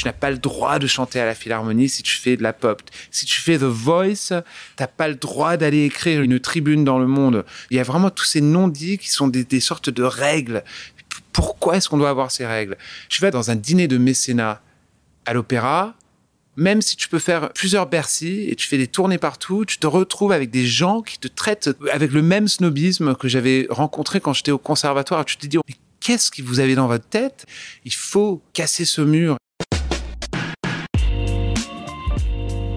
Tu n'as pas le droit de chanter à la Philharmonie si tu fais de la pop. Si tu fais The Voice, t'as pas le droit d'aller écrire une tribune dans le monde. Il y a vraiment tous ces non-dits qui sont des, sortes de règles. Pourquoi est-ce qu'on doit avoir ces règles? Je vais dans un dîner de mécénat à l'opéra, même si tu peux faire plusieurs Bercy et tu fais des tournées partout, tu te retrouves avec des gens qui te traitent avec le même snobisme que j'avais rencontré quand j'étais au conservatoire. Tu te dis, mais qu'est-ce que vous avez dans votre tête? Il faut casser ce mur.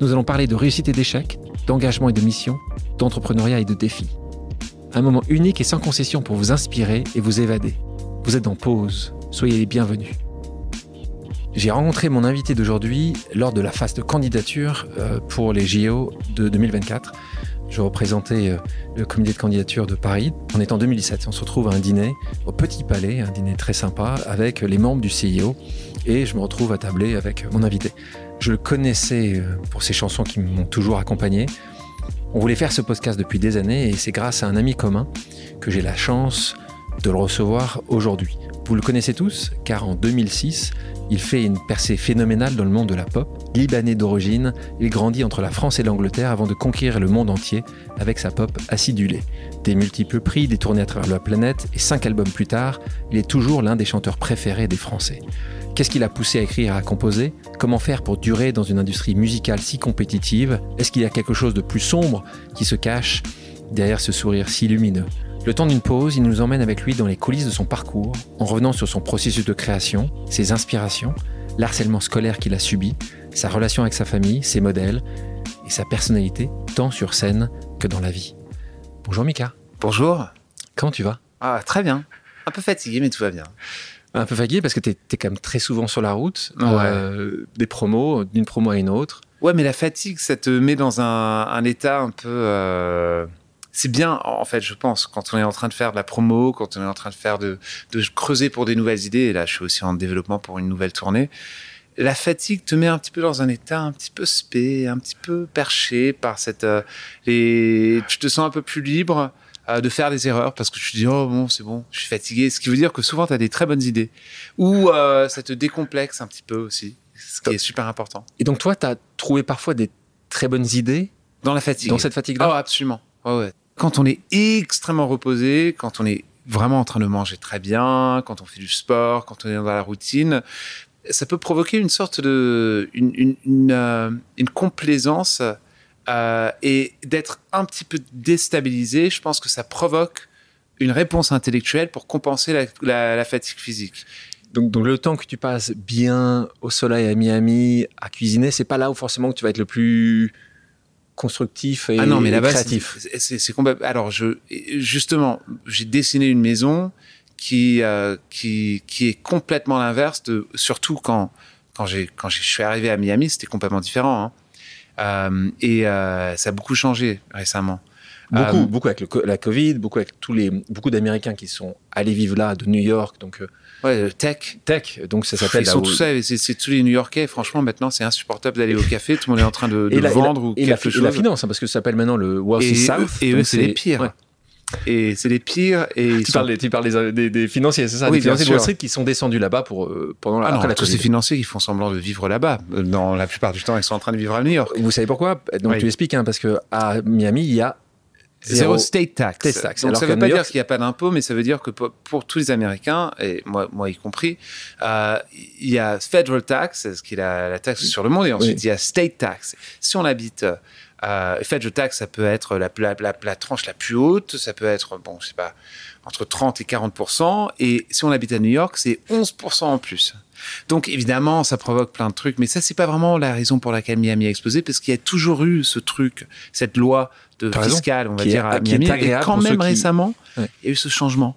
Nous allons parler de réussite et d'échec, d'engagement et de mission, d'entrepreneuriat et de défis. Un moment unique et sans concession pour vous inspirer et vous évader. Vous êtes en pause, soyez les bienvenus. J'ai rencontré mon invité d'aujourd'hui lors de la phase de candidature euh, pour les JO de 2024. Je représentais euh, le comité de candidature de Paris. On est en 2017. On se retrouve à un dîner au Petit Palais, un dîner très sympa avec les membres du CIO. Et je me retrouve à tabler avec mon invité. Je le connaissais euh, pour ses chansons qui m'ont toujours accompagné. On voulait faire ce podcast depuis des années et c'est grâce à un ami commun que j'ai la chance de le recevoir aujourd'hui. Vous le connaissez tous car en 2006, il fait une percée phénoménale dans le monde de la pop. Libanais d'origine, il grandit entre la France et l'Angleterre avant de conquérir le monde entier avec sa pop acidulée. Des multiples prix, des tournées à travers la planète et cinq albums plus tard, il est toujours l'un des chanteurs préférés des Français. Qu'est-ce qui l'a poussé à écrire et à composer? Comment faire pour durer dans une industrie musicale si compétitive? Est-ce qu'il y a quelque chose de plus sombre qui se cache derrière ce sourire si lumineux? Le temps d'une pause, il nous emmène avec lui dans les coulisses de son parcours, en revenant sur son processus de création, ses inspirations, l'harcèlement scolaire qu'il a subi, sa relation avec sa famille, ses modèles et sa personnalité, tant sur scène que dans la vie. Bonjour Mika. Bonjour. Comment tu vas? Ah, très bien. Un peu fatigué, mais tout va bien. Un peu fatigué parce que tu es, quand même très souvent sur la route, euh, des promos, d'une promo à une autre. Ouais, mais la fatigue, ça te met dans un, état un peu. Euh, c'est bien, en fait, je pense, quand on est en train de faire de la promo, quand on est en train de faire de, creuser pour des nouvelles idées. Et là, je suis aussi en développement pour une nouvelle tournée. La fatigue te met un petit peu dans un état un petit peu spé, un petit peu perché par cette. Euh, tu te sens un peu plus libre euh, de faire des erreurs parce que tu te dis oh bon c'est bon je suis fatigué. Ce qui veut dire que souvent tu as des très bonnes idées. Ou euh, ça te décomplexe un petit peu aussi ce qui est super important. Et donc toi tu as trouvé parfois des très bonnes idées dans la fatigue. dans cette fatigue là oh absolument. Ouais quand on est extrêmement reposé, quand on est vraiment en train de manger très bien, quand on fait du sport, quand on est dans la routine, ça peut provoquer une sorte de une, une, euh, complaisance euh, et d'être un petit peu déstabilisé. Je pense que ça provoque une réponse intellectuelle pour compenser la, fatigue physique. Donc, donc, le temps que tu passes bien au soleil à Miami à cuisiner, c'est pas là où forcément que tu vas être le plus constructif et, ah non, mais là créatif. C'est Alors, je, justement, j'ai dessiné une maison qui, euh, qui, qui est complètement l'inverse de, surtout quand, quand j'ai, quand je suis arrivé à Miami, c'était complètement différent. Hein. Euh, et euh, ça a beaucoup changé récemment. Beaucoup, beaucoup avec le, la Covid, beaucoup avec tous les, beaucoup d'Américains qui sont allés vivre là, de New York, donc Ouais, tech. Tech, donc ça s'appelle. Ils sont tous ça, c'est tous les New-Yorkais. Franchement, maintenant, c'est insupportable d'aller au café. Tout le monde est en train de, de vendre ou quelque chose. Et la finance, hein, parce que ça s'appelle maintenant le Wall Street South. Et eux, c'est les pires. Et c'est les pires. Et tu, parles, tu parles des, des, financiers, c'est ça oui, Des financiers de Wall Street qui sont descendus là-bas pour, euh, pendant la, ah non, tous ces financiers qui font semblant de vivre là-bas. Dans la plupart du temps, ils sont en train de vivre à New York. Vous savez pourquoi? Donc tu expliques, hein, parce que à Miami, il y a Zéro state tax. Donc ça ne veut pas dire qu'il n'y a pas d'impôt, mais ça veut dire que pour, tous les Américains, et moi, moi y compris, euh, il y a federal tax, ce qui est la, taxe sur le monde, et ensuite il y a state tax. Si on habite euh, federal tax, ça peut être la, la, tranche la plus haute, ça peut être, bon, je sais pas, entre 30 et 40% et si on habite à New York, c'est 11% en plus. Donc évidemment, ça provoque plein de trucs, mais ça c'est pas vraiment la raison pour laquelle Miami a explosé, parce qu'il y a toujours eu ce truc, cette loi de fiscale, on va dire, à Miami, et quand même récemment, il y a eu ce changement.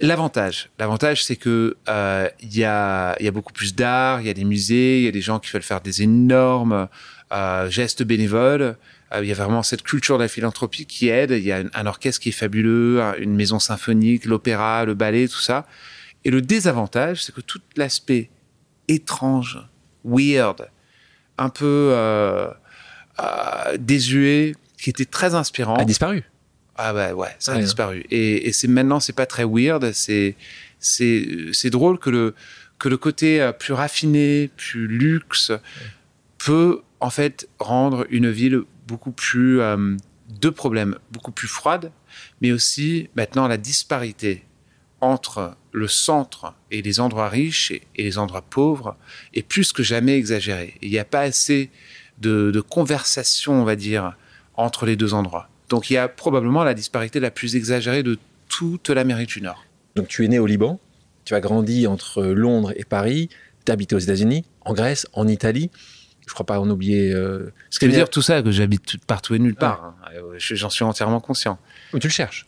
L'avantage, l'avantage, c'est que euh, il y, a, y a beaucoup plus d'art, il y a des musées, il y a des gens qui veulent faire des énormes gestes bénévoles. Euh, il y a vraiment cette culture de la philanthropie qui aide. Il y a un, orchestre qui est fabuleux, une maison symphonique, l'opéra, le ballet, tout ça. Et le désavantage, c'est que tout l'aspect étrange, weird, un peu euh, euh, désuet, qui était très inspirant, A disparu. ah bah ouais, ça a Ouais. disparu. Et, et c'est maintenant, c'est pas très weird. C'est c'est drôle que le que le côté euh, plus raffiné, plus luxe, peut en fait rendre une ville beaucoup plus euh, deux problèmes, beaucoup plus froide, mais aussi maintenant la disparité entre le centre et les endroits riches et, les endroits pauvres est plus que jamais exagérée. Il n'y a pas assez de, de conversation, on va dire, entre les deux endroits. Donc il y a probablement la disparité la plus exagérée de toute l'Amérique du Nord. Donc tu es né au Liban, tu as grandi entre Londres et Paris, tu habité aux États-Unis, en Grèce, en Italie. Je crois pas en oublier. Euh, Ce qui veut dire tout ça, que j'habite tout- partout et nulle part. hein. Euh, je- J'en suis entièrement conscient. Mais tu le cherches?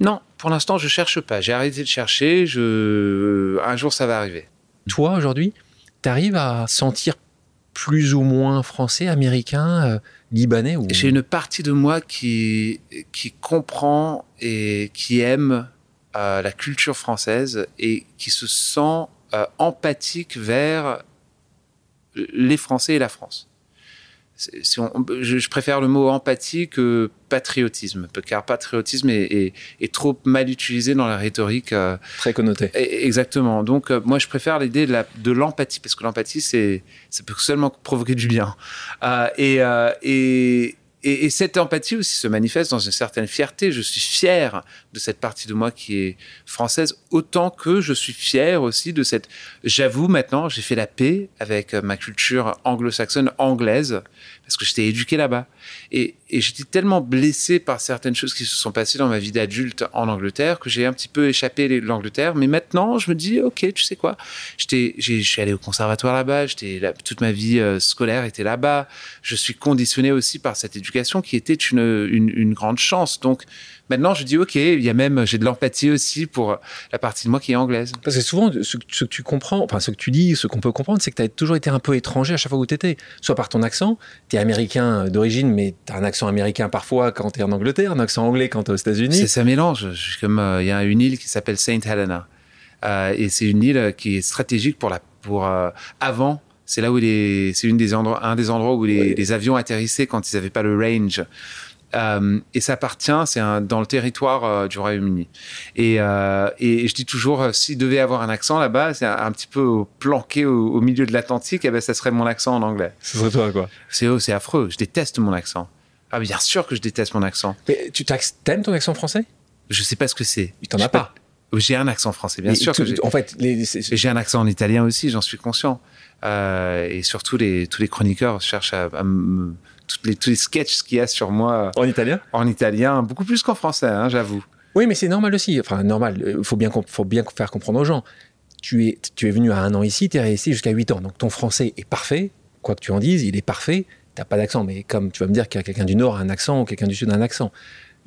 Non, pour l'instant, je cherche pas. J'ai arrêté de chercher. Je... Un jour, ça va arriver. Toi, aujourd'hui, tu arrives à sentir plus ou moins français, américain, euh, libanais ou... J'ai une partie de moi qui, qui comprend et qui aime euh, la culture française et qui se sent euh, empathique vers les Français et la France. C'est- Si on- je, je préfère le mot empathie que patriotisme, car patriotisme est, est- est trop mal utilisé dans la rhétorique. euh, Très connoté. E- Exactement. Donc, euh, moi, je préfère l'idée de l'empathie, parce que l'empathie, c'est, ça peut seulement provoquer du bien. Euh, et, euh, et, et, et cette empathie aussi se manifeste dans une certaine fierté. Je suis fier de cette partie de moi qui est française, autant que je suis fier aussi de cette. J'avoue maintenant, j'ai fait la paix avec ma culture anglo-saxonne anglaise, parce que j'étais éduqué là-bas. Et, j'étais tellement blessé par certaines choses qui se sont passées dans ma vie d'adulte en Angleterre que j'ai un petit peu échappé l'Angleterre. Mais maintenant, je me dis, ok, tu sais quoi? Je suis allé au conservatoire là-bas. J'étais toute ma vie euh, scolaire était là-bas. Je suis conditionné aussi par cette éducation qui était une, une grande chance. Donc maintenant, je dis, ok, il y a même, j'ai de l'empathie aussi pour la partie de moi qui est anglaise. Parce que souvent, ce, que- ce que tu comprends, enfin ce que tu dis, ce qu'on peut comprendre, c'est que tu as toujours été un peu étranger à chaque fois où tu étais. Soit par ton accent, tu es américain d'origine, mais tu as un accent américain parfois quand tu es en Angleterre, un accent anglais quand tu es aux C'est États-Unis. ça mélange. Je comme euh, il y a une île qui s'appelle Saint Helena Euh, et c'est une île qui est stratégique pour la pour euh, avant. C'est là où les c'est une des endroits un des endroits où les, les avions atterrissaient quand ils n'avaient pas le range. Euh, et ça appartient, c'est dans le territoire euh, du Royaume-Uni. Et, euh, et je dis toujours, s'il devait avoir un accent là-bas, c'est un, un petit peu planqué au, au milieu de l'Atlantique, eh ben, ça serait mon accent en anglais. Ce serait toi, quoi. C'est oh, c'est affreux. Je déteste mon accent. Ah, bien sûr que je déteste mon accent. Mais tu t'aimes ton accent français? Je sais pas ce que c'est. Tu t'en sais pas. pas. J'ai un accent français, bien Et sûr que. En fait, les, J'ai un accent en italien aussi, j'en suis conscient. Et surtout, les, tous les chroniqueurs cherchent à, à me- toutes les, tous les sketchs qu'il y a sur moi en italien? en italien, beaucoup plus qu'en français, hein, j'avoue. Oui, mais c'est normal aussi. Enfin, normal. Il faut bien, faut bien faire comprendre aux gens. Tu es, tu es venu à un an ici, tu es resté jusqu'à 8 ans. Donc ton français est parfait. Quoi que tu en dises, il est parfait. Tu pas d'accent. Mais comme tu vas me dire qu'il y a quelqu'un du Nord a un accent ou quelqu'un du Sud a un accent.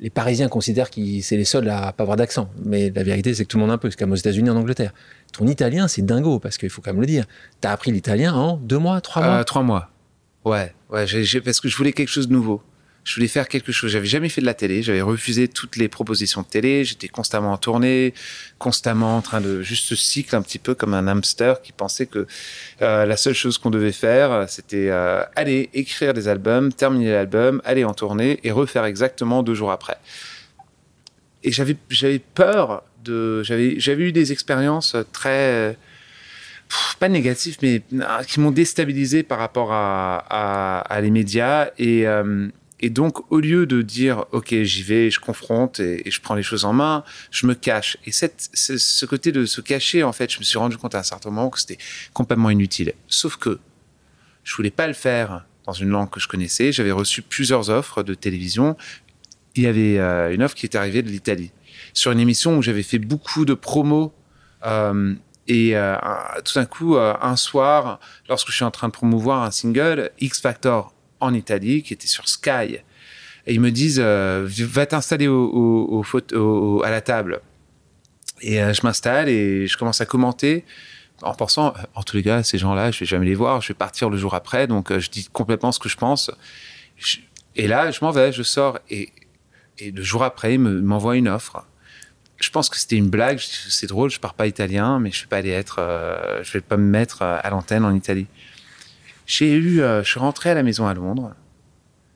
Les Parisiens considèrent que c'est les seuls à pas avoir d'accent. Mais la vérité, c'est que tout le monde a un peu. C'est comme aux États-Unis, en Angleterre. Ton italien, c'est dingo, parce qu'il faut quand même le dire. Tu as appris l'italien en deux mois, trois mois? Euh, trois mois. Ouais, ouais, j'ai- parce que je voulais quelque chose de nouveau. Je voulais faire quelque chose. J'avais jamais fait de la télé. J'avais refusé toutes les propositions de télé. J'étais constamment en tournée, constamment en train de juste cycle un petit peu comme un hamster qui pensait que euh, la seule chose qu'on devait faire, euh, c'était euh, aller écrire des albums, terminer l'album, aller en tournée et refaire exactement deux jours après. Et j'avais j'avais peur de j'avais j'avais eu des expériences très pas négatives mais ah, qui m'ont déstabilisé par rapport à, à, les médias et euh, et donc, au lieu de dire, OK, j'y vais, je confronte et, je prends les choses en main, je me cache. Et cette, ce, ce côté de se cacher, en fait, je me suis rendu compte à un certain moment que c'était complètement inutile. Sauf que je voulais pas le faire dans une langue que je connaissais. J'avais reçu plusieurs offres de télévision. Il y avait euh, une offre qui était arrivée de l'Italie sur une émission où j'avais fait beaucoup de promos. Euh, et euh, tout d'un coup, euh, un soir, lorsque je suis en train de promouvoir un single, X Factor en Italie, qui était sur Sky, et ils me disent euh, va t'installer à la table. Et je m'installe et je commence à commenter en pensant, en tous les cas, ces gens-là, je vais jamais les voir, je vais partir le jour après, donc je dis complètement ce que je pense. et là, je m'en vais, je sors et, le jour après, il m'envoie une offre je pense que c'était une blague. C'est drôle, je pars pas italien, mais je vais pas aller être, euh, je vais pas me mettre euh, à l'antenne en Italie. J'ai eu, euh, je suis rentré à la maison à Londres.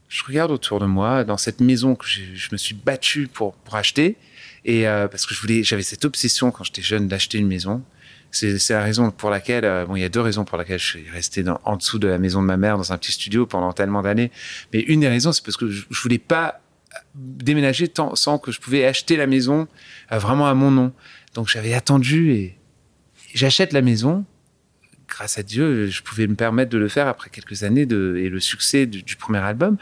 Je regarde autour de moi, dans cette maison que je me suis battu pour, pour acheter, et parce que je voulais, j'avais cette obsession quand j'étais jeune d'acheter une maison. C'est la raison pour laquelle, bon, il y a deux raisons pour lesquelles je suis resté en dessous de la maison de ma mère dans un petit studio pendant tellement d'années. Mais une des raisons, c'est parce que je, je voulais pas déménager tant, sans que je pouvais acheter la maison euh, vraiment à mon nom. Donc j'avais attendu et j'achète la maison. Grâce à Dieu, je pouvais me permettre de le faire après quelques années de, et le succès du, premier album.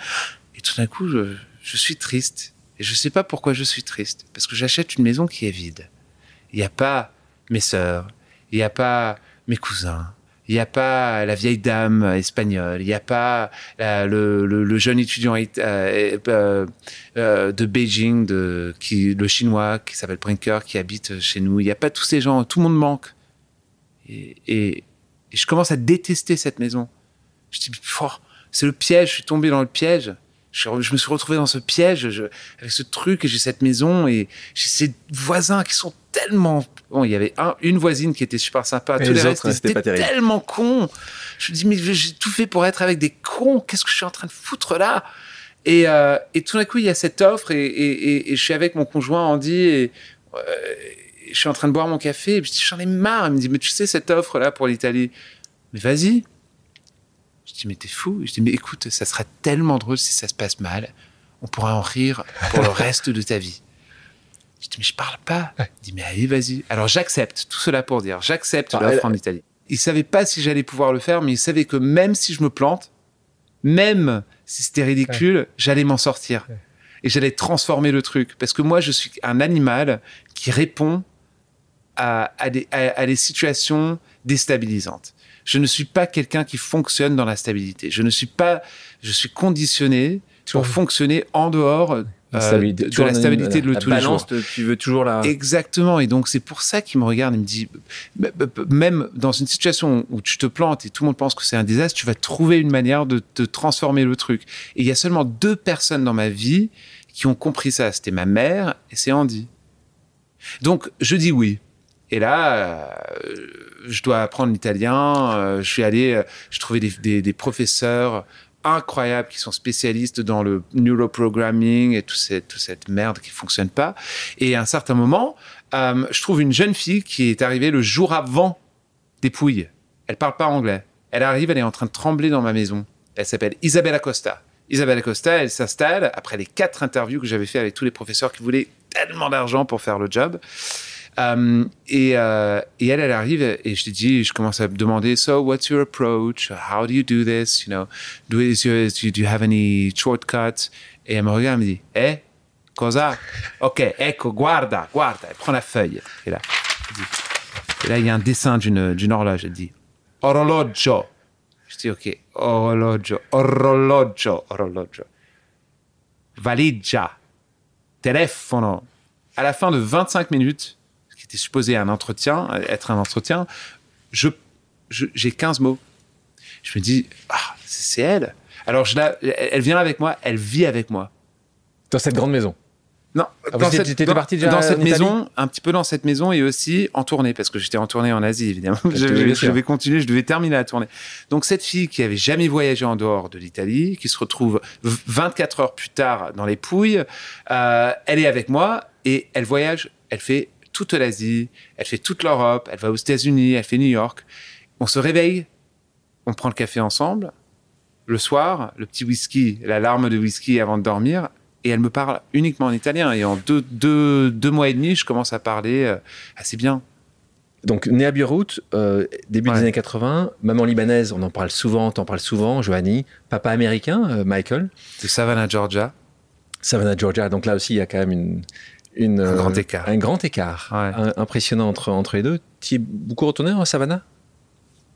Et tout d'un coup, je, je, suis triste. Et je ne sais pas pourquoi je suis triste. Parce que j'achète une maison qui est vide. Il n'y a pas mes sœurs, il n'y a pas mes cousins, il n'y a pas la vieille dame espagnole, il n'y a pas le, jeune étudiant euh, euh, euh, de Beijing, le chinois qui s'appelle Brinker, qui habite chez nous. Il n'y a pas tous ces gens, tout le monde manque. Et, je commence à détester cette maison. Je dis, c'est le piège, je suis tombé dans le piège. Je, me suis retrouvé dans ce piège avec ce truc j'ai cette maison et j'ai ces voisins qui sont tellement Bon, il y avait un, une voisine qui était super sympa. Tous les, restes, étaient tellement cons. Je me dis, mais j'ai tout fait pour être avec des cons. Qu'est-ce que je suis en train de foutre là? Et, euh, et, tout d'un coup, il y a cette offre et, et, et, je suis avec mon conjoint Andy et euh, je suis en train de boire mon café. Et je dis, j'en ai marre. Il me dit, mais tu sais, cette offre là pour l'Italie, mais vas-y. Je dis, mais t'es fou. Je dis, mais écoute, ça sera tellement drôle si ça se passe mal. On pourra en rire pour le reste de ta vie. Je dis, mais je parle pas. Il dit, mais allez, vas-y. Alors j'accepte, tout cela pour dire, j'accepte l'offre en Italie. Il savait pas si j'allais pouvoir le faire, mais il savait que même si je me plante, même si c'était ridicule, j'allais m'en sortir. Et j'allais transformer le truc. Parce que moi, je suis un animal qui répond à, à, des, à des situations déstabilisantes. Je ne suis pas quelqu'un qui fonctionne dans la stabilité. Je ne suis pas, je suis conditionné pour fonctionner en dehors euh, de, la stabilité de le tous les jours. tu veux toujours la. Exactement. Et donc, c'est pour ça qu'il me regarde et me dit, même dans une situation où tu te plantes et tout le monde pense que c'est un désastre, tu vas trouver une manière de te transformer le truc. Et il y a seulement deux personnes dans ma vie qui ont compris ça. C'était ma mère et c'est Andy. Donc, je dis oui. Et là, euh, je dois apprendre l'italien. Euh, je suis allé, je trouvais des, des, des professeurs incroyables qui sont spécialistes dans le neuroprogramming et tout cette, toute cette merde qui fonctionne pas. Et à un certain moment, euh, je trouve une jeune fille qui est arrivée le jour avant des Pouilles. Elle parle pas anglais. Elle arrive, elle est en train de trembler dans ma maison. Elle s'appelle Isabella Costa. Isabella Costa, elle s'installe après les quatre interviews que j'avais fait avec tous les professeurs qui voulaient tellement d'argent pour faire le job. Euh, et, euh, et, elle, elle arrive et je lui dis, je commence à me demander, so what's your approach? How do you do this? You know, do, is your, do you have any shortcuts? Et elle me regarde et me dit, eh, cosa? Ok, ecco, guarda, guarda. Elle prend la feuille. Et là, et là il y a un dessin d'une, horloge. Elle dit, orologio. Je dis, ok, orologio, orologio, orologio. Valigia, telefono. À la fin de 25 minutes, était supposé un entretien, être un entretien, je, j'ai 15 mots. Je me dis, ah, c'est elle. Alors, je la, elle vient avec moi, elle vit avec moi. Dans cette grande maison? Non, ah, dans, cette, dans, parti dans cette maison, un petit peu dans cette maison et aussi en tournée, parce que j'étais en tournée en Asie, évidemment. je, je, devais continuer, je devais terminer la tournée. Donc cette fille qui avait jamais voyagé en dehors de l'Italie, qui se retrouve 24 heures plus tard dans les Pouilles, euh, elle est avec moi et elle voyage, elle fait toute l'Asie, elle fait toute l'Europe, elle va aux États-Unis, elle fait New York. On se réveille, on prend le café ensemble. Le soir, le petit whisky, la larme de whisky avant de dormir, et elle me parle uniquement en italien. Et en deux, deux, deux mois et demi, je commence à parler euh, assez bien. Donc, né à Beyrouth, euh, début des années 80, maman libanaise, on en parle souvent, t'en parles souvent, Johanny, papa américain, euh, Michael. De Savannah, Georgia. Savannah, Georgia. Donc là aussi, il y a quand même une, un grand euh, écart. Un grand écart. impressionnant entre, entre les deux. Tu es beaucoup retourné en Savannah?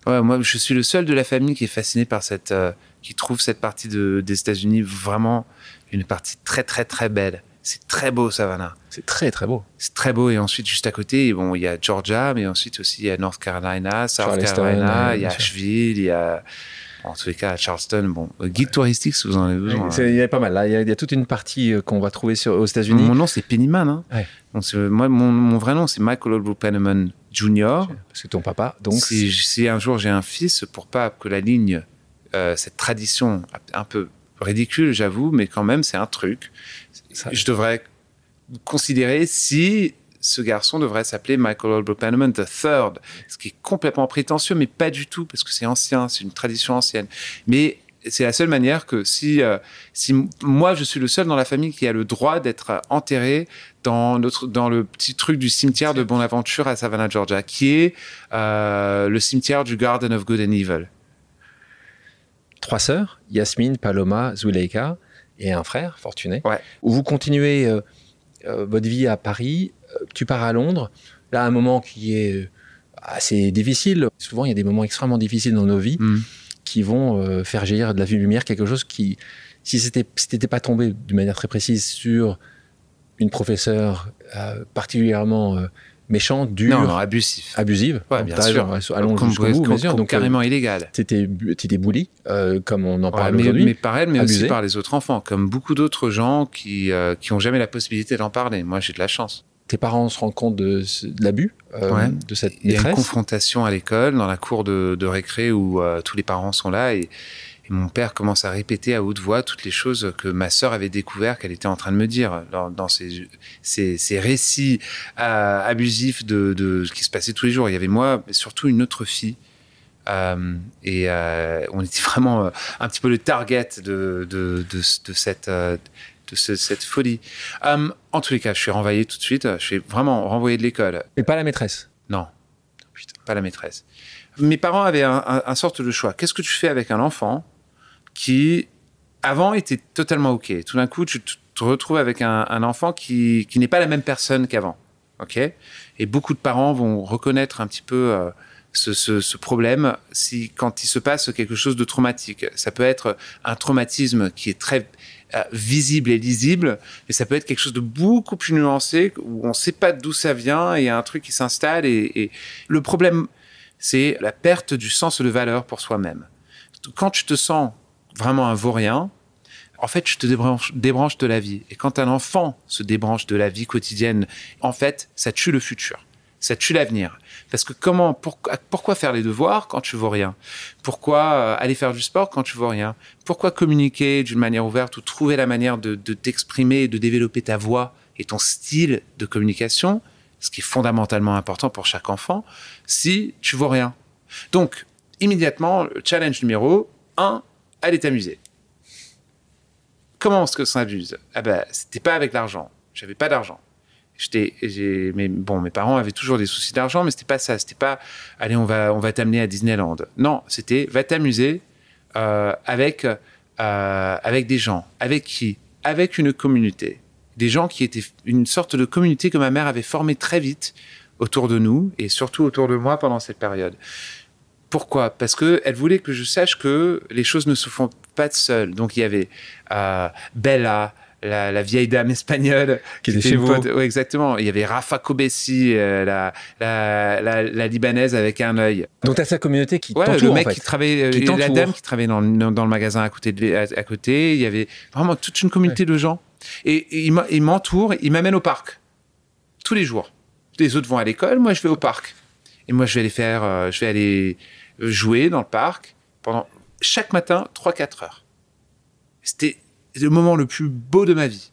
Ouais, moi, je suis le seul de la famille qui est fasciné par cette. Euh, qui trouve cette partie de, des États-Unis vraiment une partie très, très, très belle. C'est très beau, Savannah. C'est très très beau. C'est très beau. Et ensuite, juste à côté, bon, il y a Georgia, mais ensuite aussi, il y a North Carolina, South Charleston, Carolina, il y a. Asheville, il y a, en tous les cas, Charleston. Bon, euh, guide touristique, si vous en avez besoin. C'est- Il y a pas mal. Là, il y a, il y a toute une partie euh, qu'on va trouver sur, aux États-Unis. Mon nom, c'est Pennyman. Hein. Ouais. Donc, c'est- moi, mon, mon vrai nom, c'est Michael Oldbrook Penniman Jr. Parce que ton papa, donc. si, si un jour j'ai un fils, pour pas que la ligne, euh, cette tradition un peu ridicule, j'avoue, mais quand même, c'est un truc. Ça- Je devrais considérer si ce garçon devrait s'appeler Michael the Third, ce qui est complètement prétentieux, mais pas du tout, parce que c'est ancien, c'est une tradition ancienne. Mais c'est la seule manière que si, euh, si moi je suis le seul dans la famille qui a le droit d'être enterré dans, notre, dans le petit truc du cimetière de Bonaventure à Savannah, Georgia, qui est euh, le cimetière du Garden of Good and Evil. trois sœurs, Yasmine, Paloma, Zuleika, et un frère, Fortuné. Ouais. Où vous continuez euh, votre vie à Paris, tu pars à Londres. Là, un moment qui est euh, assez difficile. Souvent, il y a des moments extrêmement difficiles dans nos vies Mm. qui vont euh, faire jaillir de la lumière quelque chose qui, si c'était si t'étais pas tombé de manière très précise sur une professeure euh, particulièrement euh, méchante, dure, Non, non, abusif. abusive, Ouais, bien sûr. allons jusqu'au bout, bien sûr. Donc, carrément illégal. T'étais, t'étais bully, comme on en Ouais, parle mais, aujourd'hui. mais par elle, mais aussi Abusé. par les autres enfants, comme beaucoup d'autres gens qui qui ont jamais la possibilité d'en parler. Moi, j'ai de la chance. Tes parents se rendent compte de, l'abus euh, Ouais. de cette Il y a une confrontation à l'école, dans la cour de, de récré où euh, tous les parents sont là et, et mon père commence à répéter à haute voix toutes les choses que ma sœur avait découvert qu'elle était en train de me dire dans, dans ces, ces, ces récits euh, abusifs de, de ce qui se passait tous les jours. Il y avait moi, mais surtout une autre fille. Euh, et euh, on était vraiment euh, un petit peu le target de, de, de, de cette, de ce- cette folie. Euh, en tous les cas, je suis renvoyé tout de suite. Je suis vraiment renvoyé de l'école. Mais pas la maîtresse. Non, Putain, pas la maîtresse. Mes parents avaient un, un- un sorte de choix. Qu'est-ce que tu fais avec un enfant qui, avant, était totalement OK? Tout d'un coup, tu te te retrouves avec un, un enfant qui, qui n'est pas la même personne qu'avant. OK? Et beaucoup de parents vont reconnaître un petit peu euh, ce, ce- ce problème si, quand il se passe quelque chose de traumatique. Ça peut être un traumatisme qui est très euh, visible et lisible, mais ça peut être quelque chose de beaucoup plus nuancé où on ne sait pas d'où ça vient et il y a un truc qui s'installe. Et, le problème, c'est la perte du sens de valeur pour soi-même. Quand tu te sens vraiment un vaurien, en fait, tu te débranches de la vie. Et quand un enfant se débranche de la vie quotidienne, en fait, ça tue le futur. Ça tue l'avenir. Parce que comment, pourquoi, faire les devoirs quand tu vaux rien? Pourquoi euh, aller faire du sport quand tu vaux rien? Pourquoi communiquer d'une manière ouverte ou trouver la manière de, de t'exprimer, de développer ta voix et ton style de communication, ce qui est fondamentalement important pour chaque enfant, si tu vaux rien Donc, immédiatement, le challenge numéro 1, aller t'amuser. Comment est-ce que ça s'abuse Ah ben, c'était pas avec l'argent. J'avais pas d'argent. J'étais, mais bon, mes parents avaient toujours des soucis d'argent, mais c'était pas ça. C'était pas, allez, on va, on va t'amener à Disneyland. Non, c'était, va t'amuser euh, avec, euh, avec des gens. Avec qui? Avec une communauté. Des gens qui étaient une sorte de communauté que ma mère avait formée très vite autour de nous et surtout autour de moi pendant cette période. Pourquoi? Parce que elle voulait que je sache que les choses ne se font pas seules. Donc il y avait euh, Bella, la, la vieille dame espagnole Qui était était chez vous. pote- ouais, exactement. Il y avait Rafa Kobesi, euh, la, la, la, la libanaise avec un œil. Donc t'as sa communauté qui Ouais, le t'entoure en mec fait. qui travaillait, euh, Qui la dame qui travaillait dans, le- dans le magasin à côté, de, à, à côté. Il y avait vraiment toute une communauté de gens. Et, et il m'entoure, il m'amène au parc tous les jours. Les autres vont à l'école, moi je vais au parc. Et moi je vais aller faire, euh, je vais aller jouer dans le parc pendant chaque matin 3-4 heures. C'était le moment le plus beau de ma vie.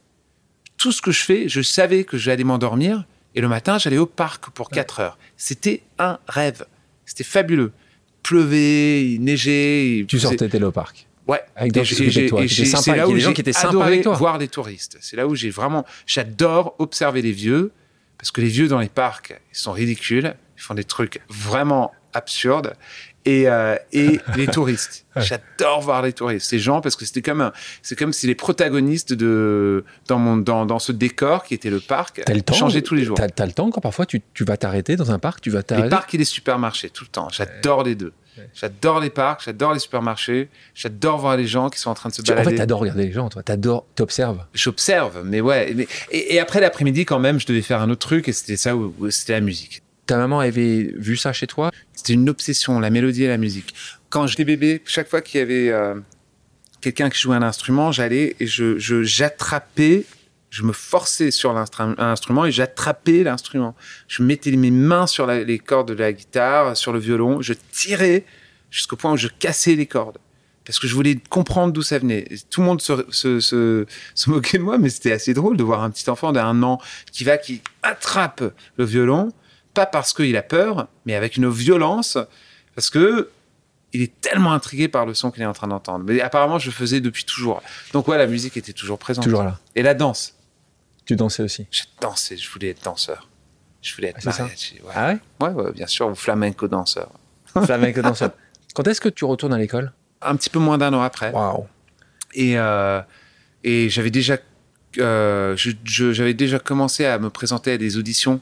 Tout ce que je fais, je savais que j'allais m'endormir et le matin j'allais au parc pour 4 heures. C'était un rêve. C'était fabuleux. Pleuvait, il neigeait. il Tu sortais t'étais au parc. Ouais. Avec des gens qui toi, c'est là où j'ai qui étaient sympas adoré avec toi. voir les touristes. C'est là où j'ai vraiment, j'adore observer les vieux parce que les vieux dans les parcs, ils sont ridicules, ils font des trucs vraiment absurdes et, euh, et les touristes. J'adore voir les touristes, ces gens, parce que c'était comme, c'est comme si les protagonistes de, dans, mon, dans, dans ce décor qui était le parc le temps changeaient tous les jours. T'as as le temps quand parfois tu, tu vas t'arrêter dans un parc, tu vas Les t'arrêter. parcs et les supermarchés, tout le temps. J'adore les deux. J'adore les parcs, j'adore les supermarchés, j'adore voir les gens qui sont en train de se Tu- en balader. fait, t'adores regarder les gens, toi. T'adores, t'observes. J'observe, mais ouais. mais- et, et après l'après-midi, quand même, je devais faire un autre truc et c'était ça où, où c'était la musique. Ta maman avait vu ça chez toi? C'était une obsession, la mélodie et la musique. Quand j'étais bébé, chaque fois qu'il y avait euh, quelqu'un qui jouait un instrument, j'allais et je, j'attrapais, je me forçais sur l'instru- l'instrument et j'attrapais l'instrument. Je mettais mes mains sur les cordes de la guitare, sur le violon, je tirais jusqu'au point où je cassais les cordes. Parce que je voulais comprendre d'où ça venait. Tout le monde se, se, se, se moquait de moi, mais c'était assez drôle de voir un petit enfant d'un an qui va, qui attrape le violon, pas parce qu'il a peur, mais avec une violence, parce que il est tellement intrigué par le son qu'il est en train d'entendre. Mais apparemment, je le faisais depuis toujours. Donc ouais, la musique était toujours présente. Toujours là. Et la danse. Tu dansais aussi. Je dansais, je voulais être danseur. Je voulais être Ah, mariachi. Ouais. Ah ouais? Ouais, ouais, bien sûr, ou flamenco danseur. Flamenco danseur. Quand est-ce que tu retournes à l'école? Un petit peu moins d'un an après. Waouh. Et, euh, et j'avais déjà, euh, j'avais déjà commencé à me présenter à des auditions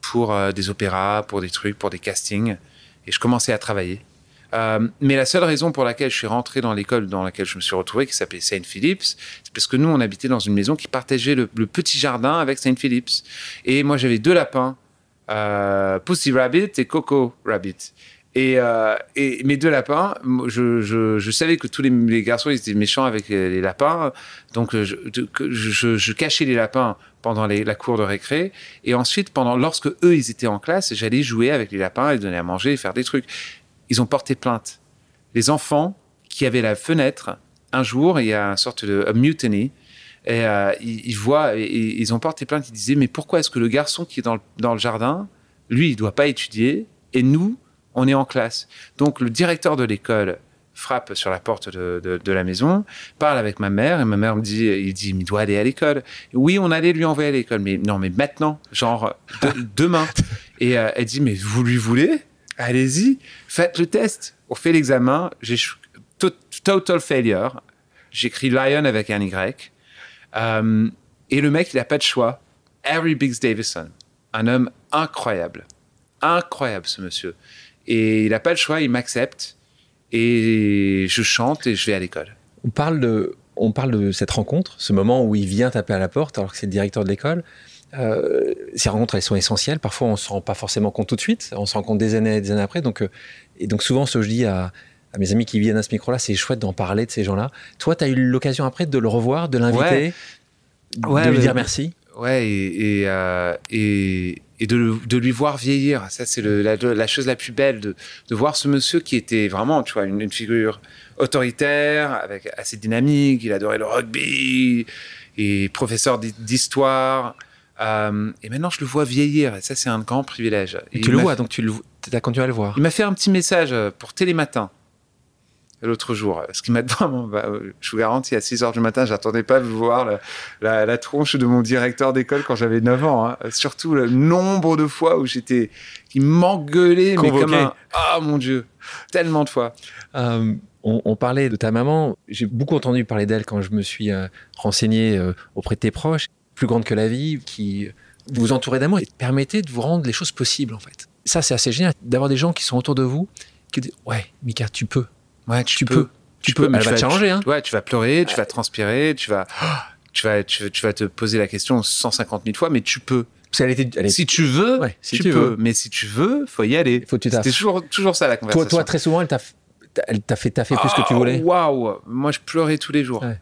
pour euh, des opéras, pour des trucs, pour des castings. Et je commençais à travailler. Euh, mais la seule raison pour laquelle je suis rentré dans l'école dans laquelle je me suis retrouvé, qui s'appelait Saint Phillips, c'est parce que nous, on habitait dans une maison qui partageait le, petit jardin avec Saint Phillips. Et moi, j'avais deux lapins, euh, Pussy Rabbit et Coco Rabbit. Et, euh, et mes deux lapins, je, savais que tous les, les garçons ils étaient méchants avec les, les lapins, donc euh, je, cachais les lapins pendant les- la cour de récré, et ensuite pendant lorsque eux ils étaient en classe, j'allais jouer avec les lapins, et donner à manger, faire des trucs. Ils ont porté plainte. Les enfants qui avaient la fenêtre, un jour il y a une sorte de mutiny, euh, ils, voient, ils ont porté plainte, ils disaient mais pourquoi est-ce que le garçon qui est dans le, jardin, lui il doit pas étudier, et nous on est en classe. Donc le directeur de l'école frappe sur la porte de, de- de la maison, parle avec ma mère et ma mère me dit, il dit, il doit aller à l'école. Oui, on allait lui envoyer à l'école, mais non, mais maintenant, genre de- demain. Et euh, elle dit, mais vous lui voulez? Allez-y, faites le test. On fait l'examen, j'ai total failure. J'écris Lion avec un Y. Euh, et le mec, il n'a pas de choix. Harry Biggs Davison, un homme incroyable. Incroyable, ce monsieur. Et il n'a pas le choix, il m'accepte. Et je chante et je vais à l'école. On parle de, on parle de cette rencontre, ce moment où il vient taper à la porte alors que c'est le directeur de l'école. Euh, ces rencontres, elles sont essentielles. Parfois, on ne se rend pas forcément compte tout de suite. On se rend compte des années et des années après. Donc, euh, et donc souvent, ce que je dis à, à mes amis qui viennent à ce micro-là, c'est chouette d'en parler de ces gens-là. Toi, tu as eu l'occasion après de le revoir, de l'inviter, Ouais, de lui dire merci? Ouais, et, et, euh, et, et de, de lui voir vieillir. Ça, c'est la, la chose la plus belle, de, de voir ce monsieur qui était vraiment, tu vois, une, une figure autoritaire, avec assez dynamique. Il adorait le rugby, et professeur d'hi- d'histoire. Euh, et maintenant, je le vois vieillir. Et ça, c'est un grand privilège. Et tu le vois, donc tu le, as continué à le voir. Il m'a fait un petit message pour Télématin l'autre jour. Ce qui m'a vraiment, bah, euh, je vous garantis, à 6 heures du matin, j'attendais pas de voir la, la- la tronche de mon directeur d'école quand j'avais 9 ans. hein. Surtout le nombre de fois où j'étais, qui m'engueulait, mais comme un, ah mon Dieu, tellement de fois. Euh, on, on parlait de ta maman. J'ai beaucoup entendu parler d'elle quand je me suis euh, renseigné euh, auprès de tes proches. Plus grande que la vie, qui vous entourait d'amour et permettait de vous rendre les choses possibles, en fait. Ça, c'est assez génial d'avoir des gens qui sont autour de vous qui disent Ouais, Mika, tu peux. Ouais, Tu peux. Tu peux. mais Elle tu va te challenger, hein. Ouais, tu vas pleurer, tu vas transpirer, tu vas, tu vas, tu, vas- tu vas te poser la question 150 000 fois, mais tu peux. Parce qu'elle était. Elle est- Si tu veux, Ouais, si tu, peux. veux. Mais si tu veux, faut y aller. Faut. C'était toujours, toujours ça la Toi, conversation. toi, très souvent, elle t'a elle t'a fait taffer plus que tu Ah, voulais. Waouh Moi, je pleurais tous les jours. Ouais.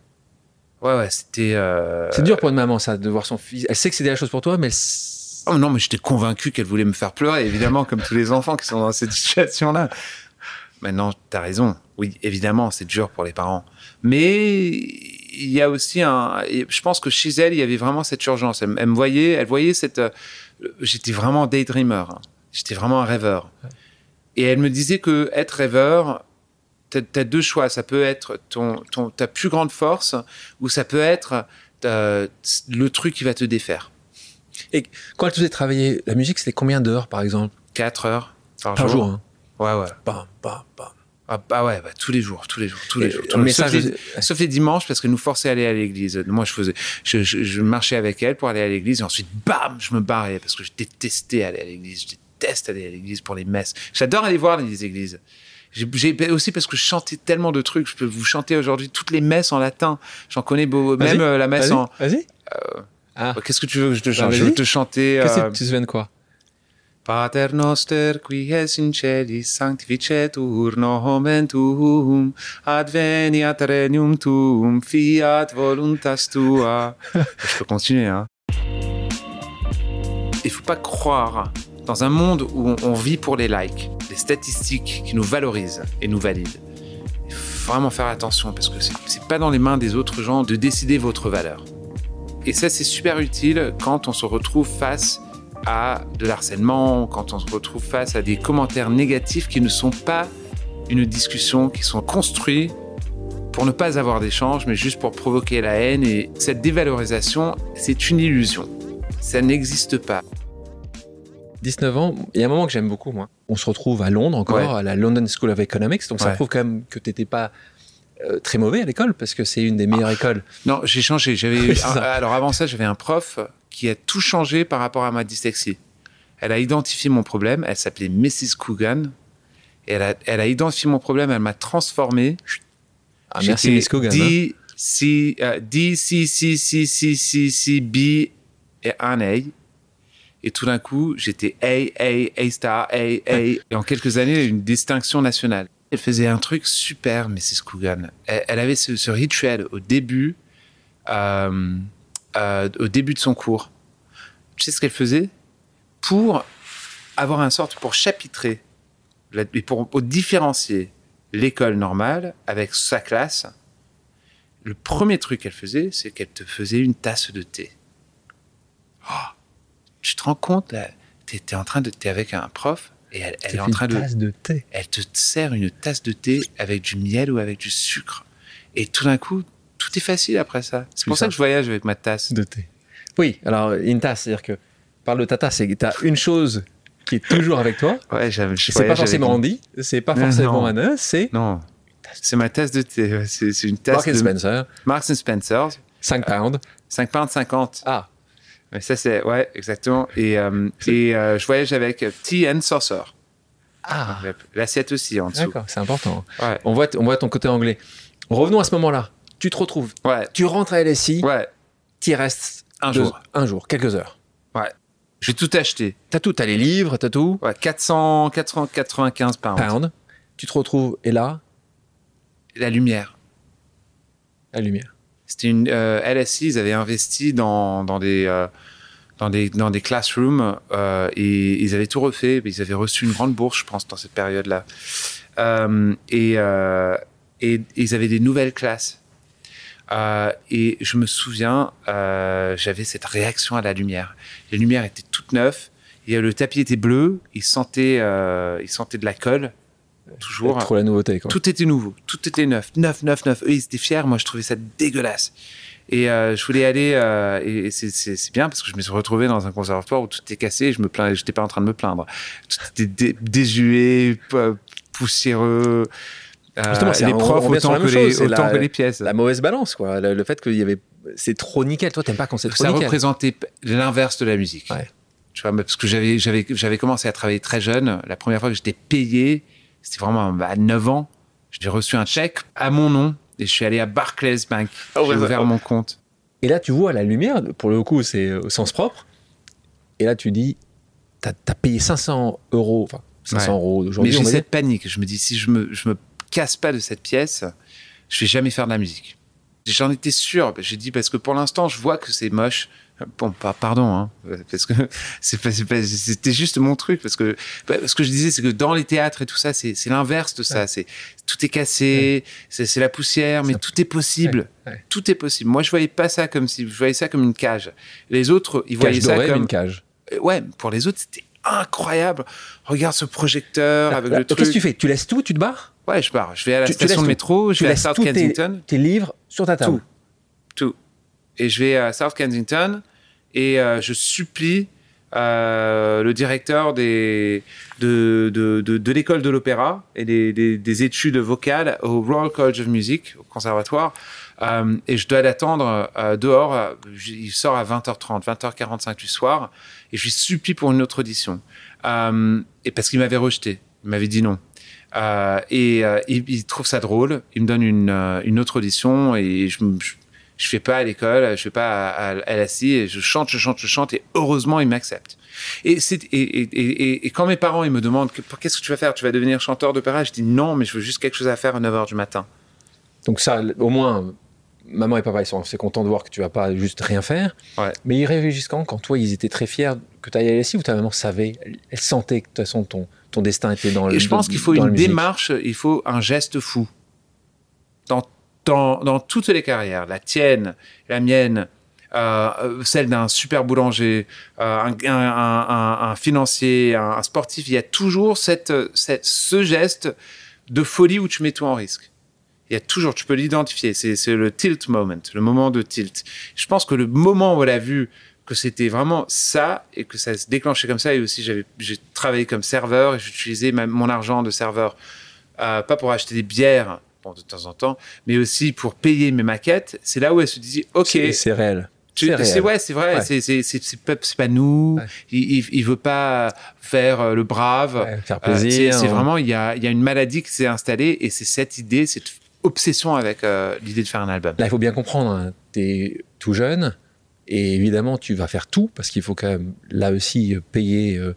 Ouais, ouais, c'était. euh, C'est dur pour une maman, ça, de voir son fils. Elle sait que c'est des choses pour toi, mais. elle- Oh non, mais j'étais convaincu qu'elle voulait me faire pleurer, évidemment, comme tous les enfants qui sont dans cette situation-là. Maintenant, t'as raison. Oui, évidemment, c'est dur pour les parents. Mais il y a aussi un. Je pense que chez elle, il y avait vraiment cette urgence. Elle, elle me voyait, elle voyait cette. euh, J'étais vraiment daydreamer. hein. J'étais vraiment un rêveur. Et elle me disait que être rêveur, t'as as deux choix. Ça peut être ton, ton, ta plus grande force, ou ça peut être euh, le truc qui va te défaire. Quand elle te faisait travailler la musique, c'était combien d'heures, par exemple? Quatre heures par, Par jour. hein. Ouais, ouais. Bam, bam, bam. Ah bah ouais, bah, tous les jours, tous les jours, tous les jours. Tous les- sauf, les, de- sauf les dimanches parce qu'elle nous forçait à aller à l'église. Moi, je faisais, je, je, je marchais avec elle pour aller à l'église et ensuite, bam, je me barrais parce que je détestais aller à l'église. Je déteste aller à l'église pour les messes. J'adore aller voir les églises. J'ai j'ai- aussi parce que je chantais tellement de trucs. Je peux vous chanter aujourd'hui toutes les messes en latin. J'en connais beau, même euh, la messe en. vas-y. Ah, Qu'est-ce que tu veux que je te chante? Bah, Je veux te chanter. euh, que tu te souviens de quoi? Pater noster qui es in celis sanctificetur nomen tuum adveniat regnum tuum fiat voluntas tua. Je peux continuer hein. Il faut pas croire dans un monde où on, vit pour les likes, les statistiques qui nous valorisent et nous valident. Il faut vraiment faire attention parce que c'est pas dans les mains des autres gens de décider votre valeur. Et ça, c'est super utile quand on se retrouve face à de l'harcèlement, quand on se retrouve face à des commentaires négatifs qui ne sont pas une discussion, qui sont construits pour ne pas avoir d'échange, mais juste pour provoquer la haine. Et cette dévalorisation, c'est une illusion. Ça n'existe pas. 19 ans, il y a un moment que j'aime beaucoup, moi. On se retrouve à Londres encore, Ouais. à la London School of Economics, donc ça Ouais. prouve quand même que tu n'étais pas euh, très mauvais à l'école, parce que c'est une des meilleures écoles. Non, j'ai changé. J'avais alors avant ça, j'avais un prof qui a tout changé par rapport à ma dyslexie. Elle a identifié mon problème. Elle s'appelait Mrs. Coogan. Et elle a, elle a identifié mon problème. Elle m'a transformé. Ah, merci Miss hein. D, C, euh, D, C, C, C, C, C, C, B et un A. Et tout d'un coup, j'étais A, A, A star, A, A. Et en quelques années, une distinction nationale. Elle faisait un truc super, Mrs. Coogan. Elle, elle avait ce, ce rituel au début, euh, euh, au début de son cours. Tu sais ce qu'elle faisait? Pour avoir un sorte, pour chapitrer, et pour, pour différencier l'école normale avec sa classe, le premier truc qu'elle faisait, c'est qu'elle te faisait une tasse de thé. Oh, tu te rends compte, là, t'es, t'es en train de, t'es avec un prof et elle, elle est en train de, de thé. elle te sert une tasse de thé avec du miel ou avec du sucre. Et tout d'un coup, tout est facile après ça. C'est pour ça que je voyage avec ma tasse. De thé. Oui, alors une tasse, c'est-à-dire que parle de ta tasse, c'est que tu as une chose qui est toujours avec toi. Ouais, je C'est pas forcément Andy, c'est pas forcément. Anna, c'est Non, c'est ma tasse de thé. C'est, une tasse Mark and de Spencer, Marks and Spencer. 5 pounds. 5 pounds 50. Ah, Mais ça, c'est, ouais, exactement. Et, euh, et euh, je voyage avec euh, Tea and Saucer. ah, L'assiette aussi en dessous. d'accord, c'est important. Ouais. On voit, on voit ton côté anglais. Revenons à ce moment-là. Tu te retrouves, Ouais, tu rentres à LSI, ouais. tu y restes Un deux- jour. un jour, quelques heures. J'ai tout acheté. T'as tout, t'as les livres, t'as tout. Ouais, 400, 495 pounds. Pound. Tu te retrouves, et là, La lumière. la lumière. C'était une euh, LSI, ils avaient investi dans, dans des euh, dans des dans des classrooms euh, et ils avaient tout refait. Ils avaient reçu une grande bourse, je pense, dans cette période-là. Euh, et, euh, et ils avaient des nouvelles classes. Euh, et je me souviens, euh, j'avais cette réaction à la lumière. Les lumières étaient toutes neuves. Et le tapis était bleu. Il sentait, euh, il sentait de la colle. Toujours. Trop la nouveauté, quoi. Tout était nouveau, tout était neuf, neuf, neuf, neuf. Eux, ils étaient fiers, moi, je trouvais ça dégueulasse. Et je voulais aller, et c'est- bien parce que je me suis retrouvé dans un conservatoire où tout était cassé et je me plains, j'étais pas en train de me plaindre. Tout était dé- désuet, poussiéreux. Euh, Justement, c'est- les on- profs autant, que les, chose, c'est autant la- que les pièces. La mauvaise balance, quoi. Le, le fait qu'il y avait. C'est trop nickel. Toi, t'aimes pas quand c'est trop ça nickel. représentait p- l'inverse de la musique. Ouais. Tu vois, parce que j'avais, j'avais, j'avais commencé à travailler très jeune. La première fois que j'étais payé, c'était vraiment bah, à 9 ans. J'ai reçu un chèque à mon nom et je suis allé à Barclays Bank. Ouais, J'ai ouais. ouvert mon compte. Et là, tu vois la lumière, pour le coup, c'est au sens propre. Et là, tu dis, t'as as payé 500 euros, enfin 500 Ouais. euros Mais aujourd'hui. j'ai va dire. cette panique. Je me dis, si je me, je me casse pas de cette pièce, je vais jamais faire de la musique. J'en étais sûr. J'ai dit, parce que pour l'instant, je vois que c'est moche. Bon, pas, pardon, hein, parce que c'était juste mon truc. Parce que bah, ce que je disais, c'est que dans les théâtres et tout ça, c'est l'inverse de ça. C'est tout est cassé, c'est c'est la poussière, mais Ça- tout est possible. Ouais. Tout est possible. Moi, je voyais pas ça comme si, je voyais ça comme une cage. Les autres, ils voyaient Cage ça dorée, comme, une cage. Euh, ouais, pour les autres, c'était incroyable. Regarde ce projecteur avec Là, le truc. Qu'est-ce que tu fais? Tu laisses tout, tu te barres? Ouais, je pars. Je vais à la Tu- tu station laisses de métro, je Tu vais à South Kensington, tes livres sur ta table. Tout. tout. Et je vais à South Kensington et euh, je supplie euh, le directeur des, de, de, de, de l'école de l'opéra et des, des, des, études vocales au Royal College of Music, au conservatoire. Euh, et je dois l'attendre euh, dehors. Il sort à 20h30, 20h45 du soir. Et je lui supplie pour une autre audition. Et parce qu'il m'avait rejeté. Il m'avait dit non. Euh, et il, il, trouve ça drôle. Il me donne une, une autre audition et je, je je fais pas à l'école, je fais pas à, à, à la scie, et je chante, je chante, je chante, et heureusement, ils m'acceptent. Et, c'est, et, et, et, et, quand mes parents, ils me demandent, qu'est-ce que tu vas faire? Tu vas devenir chanteur d'opéra Je dis non, mais je veux juste quelque chose à faire à 9h du matin. Donc ça, au moins, maman et papa, ils sont assez contents de voir que tu vas pas juste rien faire. Ouais. Mais ils réagissent quand? Quand toi, ils étaient très fiers que tu ailles à la scie ou ta maman savait Elle sentait que de toute façon, ton, ton destin était dans le Et je pense qu'il faut une démarche, il faut un geste fou. Dans dans, dans, toutes les carrières, la tienne, la mienne, euh, celle d'un super boulanger, euh, un, un, un, un, financier, un, sportif, il y a toujours cette, cette, ce geste de folie où tu mets tout en risque. Il y a toujours, tu peux l'identifier, c'est le tilt moment, le moment de tilt. Je pense que le moment où elle a vu que c'était vraiment ça et que ça se déclenchait comme ça, et aussi j'ai travaillé comme serveur et j'utilisais mon argent de serveur, euh, pas pour acheter des bières, bon, de temps en temps, mais aussi pour payer mes maquettes, c'est là où elle se dit, OK. C'est réel. C'est ouais, c'est vrai. Ouais. C'est pas, pas nous. Ouais. Il, il, veut pas faire euh, le brave. Ouais, faire plaisir. Euh, c'est vraiment il y a, y a une maladie qui s'est installée et c'est cette idée, cette obsession avec euh, l'idée de faire un album. Là, il faut bien comprendre. Hein, tu es tout jeune et évidemment tu vas faire tout parce qu'il faut quand même là aussi payer. Euh,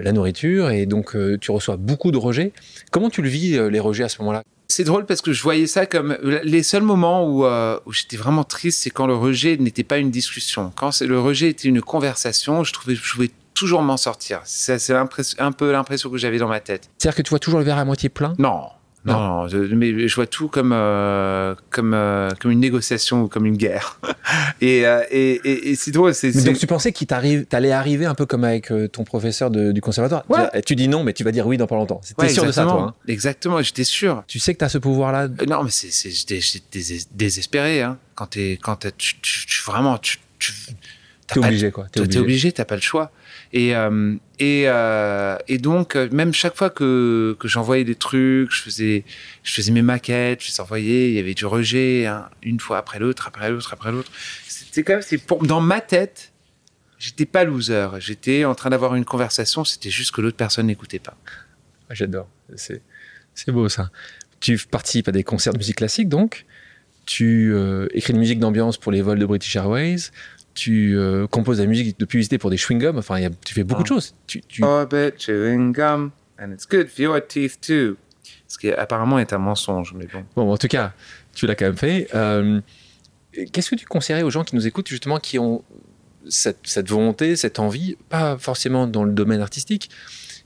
la nourriture et donc tu reçois beaucoup de rejets. Comment tu le vis les rejets à ce moment-là? C'est drôle parce que je voyais ça comme les seuls moments où, euh, où j'étais vraiment triste, c'est quand le rejet n'était pas une discussion. Quand le rejet était une conversation, je trouvais je pouvais toujours m'en sortir. C'est un peu l'impression que j'avais dans ma tête. C'est-à-dire que tu vois toujours le verre à moitié plein? Non. Non, non, non je, mais je vois tout comme euh, comme euh, comme une négociation ou comme une guerre. et, euh, et, et, et c'est drôle. C'est, mais donc tu pensais qu'il t'arrive, t'allais arriver un peu comme avec euh, ton professeur de, du conservatoire? Ouais. Tu, dis non, mais tu vas dire oui dans pas longtemps. T'es ouais, sûr de ça, toi hein Exactement, j'étais sûr. Tu sais que t'as ce pouvoir-là? Non, mais c'est, c'est j'étais, j'étais désespéré. Hein. Quand t'es, quand t'es, tu, tu, tu, vraiment, tu, tu T'es obligé, quoi. T'es obligé, t'as pas le choix. Et, euh, et, euh, et donc, même chaque fois que, que j'envoyais des trucs, je faisais, je faisais mes maquettes, je les envoyais, il y avait du rejet, hein, une fois après l'autre, après l'autre, après l'autre. C'était quand même, c'est pour, dans ma tête, j'étais pas loser. J'étais en train d'avoir une conversation, c'était juste que l'autre personne n'écoutait pas. J'adore. C'est, c'est beau, ça. Tu participes à des concerts de musique classique, donc? Tu euh, écris de musique d'ambiance pour les vols de British Airways? Tu euh, composes la musique de publicité pour des chewing-gums. Enfin, y a, tu fais beaucoup oh. de choses. Tu, tu... Orbit chewing gum, and it's good for your teeth too. Ce qui apparemment est un mensonge, mais bon. Bon, en tout cas, tu l'as quand même fait. Euh, Qu'est-ce que tu conseillerais aux gens qui nous écoutent, justement, qui ont cette, cette, volonté, cette envie, pas forcément dans le domaine artistique,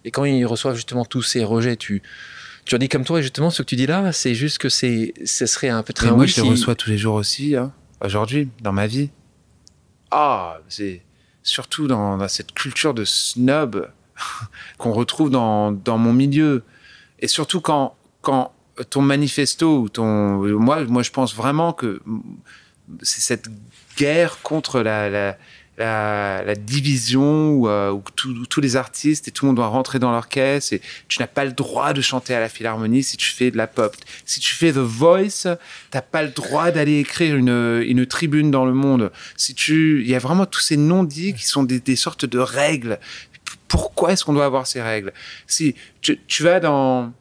et quand ils reçoivent justement tous ces rejets, tu, tu leur dis comme toi, et justement, ce que tu dis là, c'est juste que c'est, ce serait un peu très. Mais moi, je les reçois tous les jours aussi, hein, aujourd'hui, dans ma vie ah, c'est surtout dans, cette culture de snob qu'on retrouve dans, mon milieu. Et surtout quand, quand ton manifesto ou ton. Moi, moi, je pense vraiment que c'est cette guerre contre la, la, division où, euh, où, tous les artistes et tout le monde doit rentrer dans leur caisse et tu n'as pas le droit de chanter à la Philharmonie si tu fais de la pop. Si tu fais The Voice, t'as pas le droit d'aller écrire une, une tribune dans le monde. Si tu, il y a vraiment tous ces non-dits qui sont des, sortes de règles. Pourquoi est-ce qu'on doit avoir ces règles? Si tu, vas dans,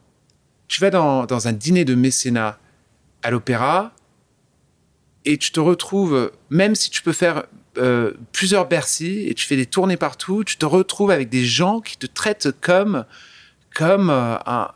tu vas dans un dîner de mécénat à l'opéra et tu te retrouves, même si tu peux faire euh, plusieurs Bercy et tu fais des tournées partout, tu te retrouves avec des gens qui te traitent comme, comme euh, un,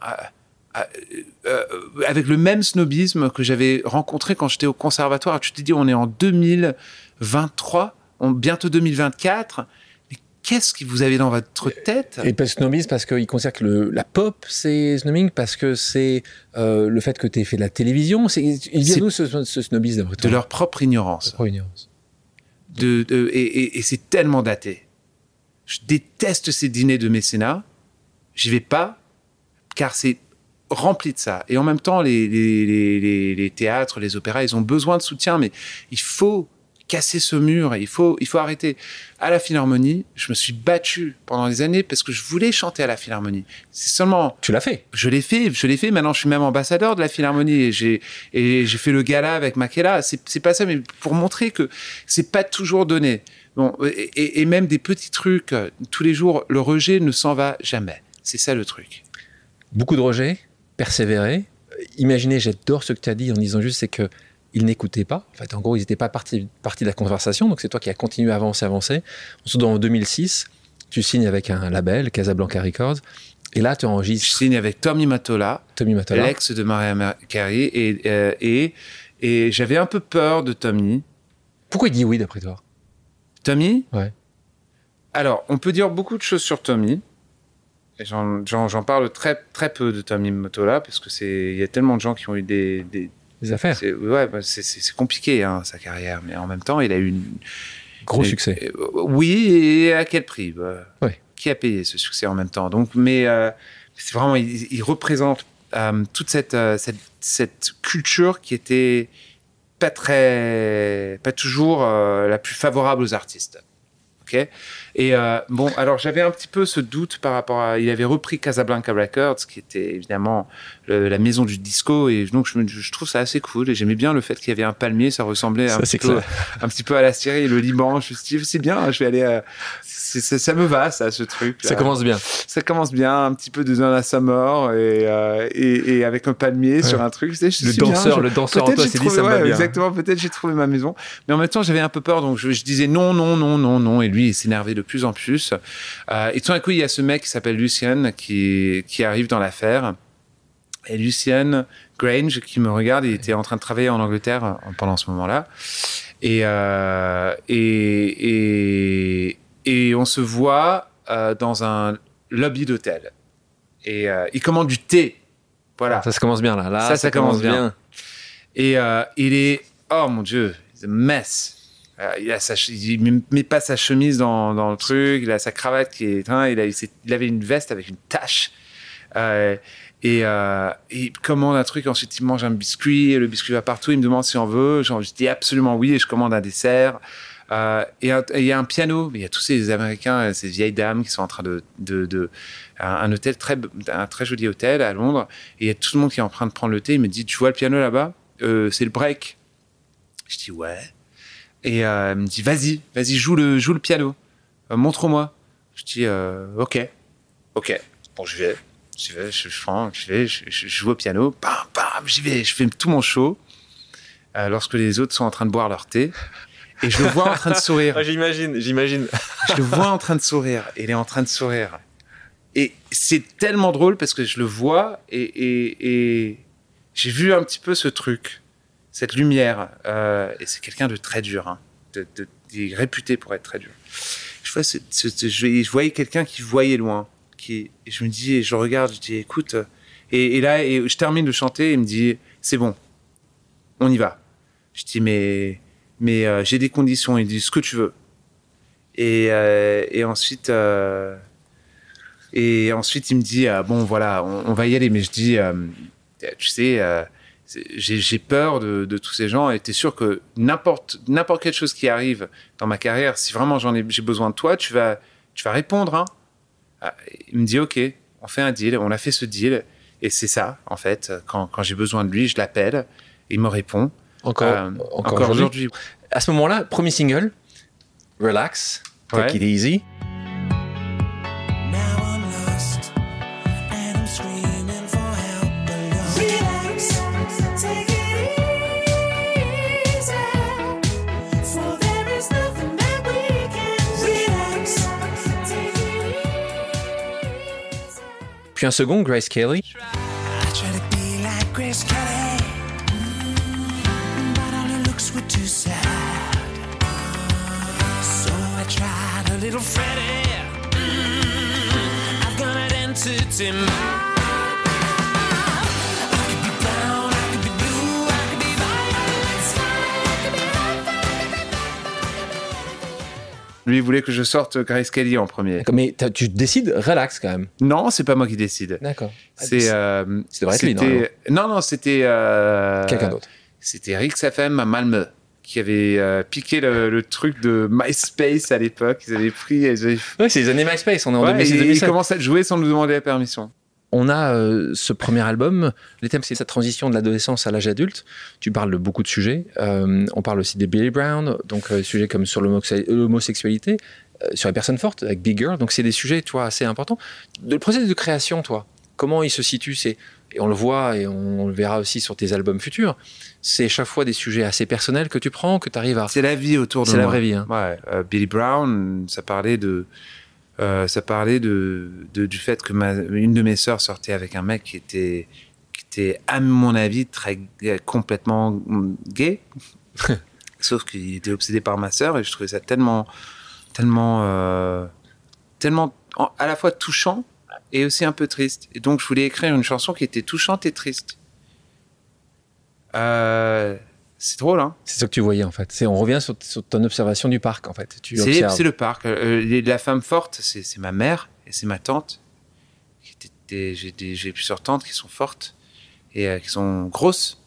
euh, avec le même snobisme que j'avais rencontré quand j'étais au conservatoire. Tu te dis, on est en 2023, on, bientôt 2024. Mais qu'est-ce que vous avez dans votre tête? Et pas snobisme parce qu'ils considèrent que le, la pop, c'est snobbing, parce que c'est le fait que tu aies fait de la télévision. Il vient d'où ce, ce snobisme De leur propre ignorance. Leur propre ignorance. Et, c'est tellement daté. Je déteste ces dîners de mécénat. J'y vais pas, car c'est rempli de ça. Et en même temps, les, théâtres, les opéras, ils ont besoin de soutien, mais il faut casser ce mur. Et il faut, il faut arrêter. À la Philharmonie, je me suis battu pendant des années parce que je voulais chanter à la Philharmonie. C'est seulement. Tu l'as fait. Je l'ai fait, je l'ai fait. Maintenant, je suis même ambassadeur de la Philharmonie et j'ai et j'ai fait le gala avec Makela. C'est c'est pas ça, mais pour montrer que c'est pas toujours donné. Bon, et, même des petits trucs tous les jours, le rejet ne s'en va jamais. C'est ça le truc. Beaucoup de rejets, persévérer. Euh, Imaginez, j'adore ce que tu as dit en disant juste, c'est que ils n'écoutaient pas. En fait, en gros, ils n'étaient pas partie, partie de la conversation. Donc, c'est toi qui as continué à avancer, avancer. Ensuite, en 2006, tu signes avec un label, Casablanca Records. Et là, tu Je enregistres signe avec Tommy Matola, Tommy Matola. l'ex de Mariah Carey, et, euh, et, et j'avais un peu peur de Tommy. Pourquoi il dit oui, d'après toi? Tommy? Ouais. Alors, on peut dire beaucoup de choses sur Tommy. Et J'en parle très, très peu de Tommy Motola parce que c'est il y a tellement de gens qui ont eu des, des Les affaires. c'est ouais bah, c'est- compliqué hein, sa carrière mais en même temps il a eu une Gros succès. euh, oui et à quel prix bah, Ouais. qui a payé ce succès en même temps? Donc mais euh, c'est vraiment il, il représente euh, toute cette, cette cette culture qui était pas très pas toujours la plus favorable aux artistes ok? Et euh, bon alors j'avais un petit peu ce doute par rapport à il avait repris Casablanca Records qui était évidemment le- la maison du disco et donc je, trouve ça assez cool et j'aimais bien le fait qu'il y avait un palmier ça ressemblait Ça, un, petit peu, clair. un petit peu à la Syrie le Liban je me suis dit c'est bien je vais aller euh, ça me va ça ce truc Ça commence bien. ça commence bien, un petit peu de Donna Summer et, euh, et, et avec un palmier sur un truc. je Le bien, danseur, je- le danseur en toi s'est dit ça me va ouais, bien. Exactement, peut-être j'ai trouvé ma maison. Mais en même temps, j'avais un peu peur, donc je, je disais non, non, non, non, non. Et lui, il s'énervait de plus en plus. Euh, et tout d'un coup, il y a ce mec qui s'appelle Lucien qui, qui arrive dans l'affaire. Et Lucien Grange qui me regarde, il était en train de travailler en Angleterre euh, pendant ce moment-là. Et, euh, et, et, et on se voit euh, dans un lobby d'hôtel. Et il commande du thé. Voilà. Ça, ça commence bien là. Là, Ça, ça commence bien. Et euh, il est, oh mon Dieu, a mess. Euh, il, a sa, il met- pas sa chemise dans, dans le truc, il a sa cravate qui est. hein, il, a, il avait une veste avec une tache. Euh, et, euh, il commande un truc, ensuite il mange un biscuit, et le biscuit va partout, il me demande si on veut. Genre, je dis absolument oui, et je commande un dessert. Euh, et il y a un piano, il y a tous ces Américains, ces vieilles dames qui sont en train de. de, de un, un hôtel très, un très joli hôtel à Londres, et il y a tout le monde qui est en train de prendre le thé. Il me dit Tu vois le piano là-bas? Euh, C'est le break. Je dis Ouais. Et euh, elle me dit Vas-y, vas-y, joue le, joue le piano. Euh, Montre-moi. Je dis euh, Ok. Ok. Bon, je vais. J'y vais, je, je, prends, je vais, je, je joue au piano. Bam, bam, j'y vais. Je fais tout mon show. Euh, lorsque les autres sont en train de boire leur thé. Et je le vois en train de sourire. Ah, j'imagine, j'imagine. Je le vois en train de sourire. Et il est en train de sourire. Et c'est tellement drôle parce que je le vois et, et, et j'ai vu un petit peu ce truc, cette lumière. Euh, et c'est quelqu'un de très dur. Hein, de, réputé pour être très dur. Je, vois je, voyais quelqu'un qui voyait loin. Qui, et je me dis, et je regarde, je dis, écoute. Et, là, je termine de chanter et il me dit, c'est bon, on y va. Je dis, mais, mais euh, j'ai des conditions. Il dit, ce que tu veux. Et, euh, ensuite, et ensuite, il me dit bon, voilà, on, on va y aller. Mais je dis, tu sais, j'ai peur de, de tous ces gens. Et t'es sûr que n'importe n'importe quelle chose qui arrive dans ma carrière, si vraiment j'en ai j'ai besoin de toi, tu vas tu vas répondre. Hein Ah, il me dit ok, on fait un deal. On a fait ce deal. Et c'est ça, en fait. Quand, quand j'ai besoin de lui, je l'appelle. Il me répond. Encore, Euh, encore, encore aujourd'hui. À ce moment-là, premier single, Relax, Take Ouais. It Easy. Tried a little Freddie. Mm, I've got an entity Lui, il voulait que je sorte Grace Kelly en premier. Mais tu décides relax quand même. Non, c'est pas moi qui décide. D'accord. C'est. euh, Ça devrait être lui, c'était- Non, non, c'était. euh, Quelqu'un d'autre. C'était Rix FM à Malmö qui avaient euh, piqué le, le truc de MySpace à l'époque. Ils avaient pris, avaient Ouais, c'est les années MySpace, on est en Ouais, 2006 et ils 2007. commencent à jouer sans nous demander la permission. On a euh, ce premier album. Le thème, c'est cette transition de l'adolescence à l'âge adulte. Tu parles de beaucoup de sujets. Euh, on parle aussi des Billy Brown, donc euh, sujets comme sur l'homosexualité, sur les personnes fortes avec Big Girl. Donc, c'est des sujets, toi, assez importants. De- le processus de création, toi, comment il se situe c'est, Et on le voit et on le verra aussi sur tes albums futurs. C'est chaque fois des sujets assez personnels que tu prends, que tu arrives à. C'est la vie autour de C'est moi. la vraie vie. Hein. Ouais, Billy Brown, ça parlait de, euh, ça parlait de, de- du fait que ma, une de mes sœurs sortait avec un mec qui était, qui était à mon avis très complètement gay, sauf qu'il était obsédé par ma sœur et je trouvais ça tellement, tellement, euh, tellement en- à la fois touchant et aussi un peu triste. Et donc je voulais écrire une chanson qui était touchante et triste. Euh, c'est drôle, hein C'est ça que tu voyais, en fait. C'est, on revient sur, sur ton observation du parc, en fait. Tu C'est observes. c'est le parc. Euh, les- la femme forte, c'est ma mère et c'est ma tante. J'ai plusieurs tantes qui sont fortes et euh, qui sont grosses.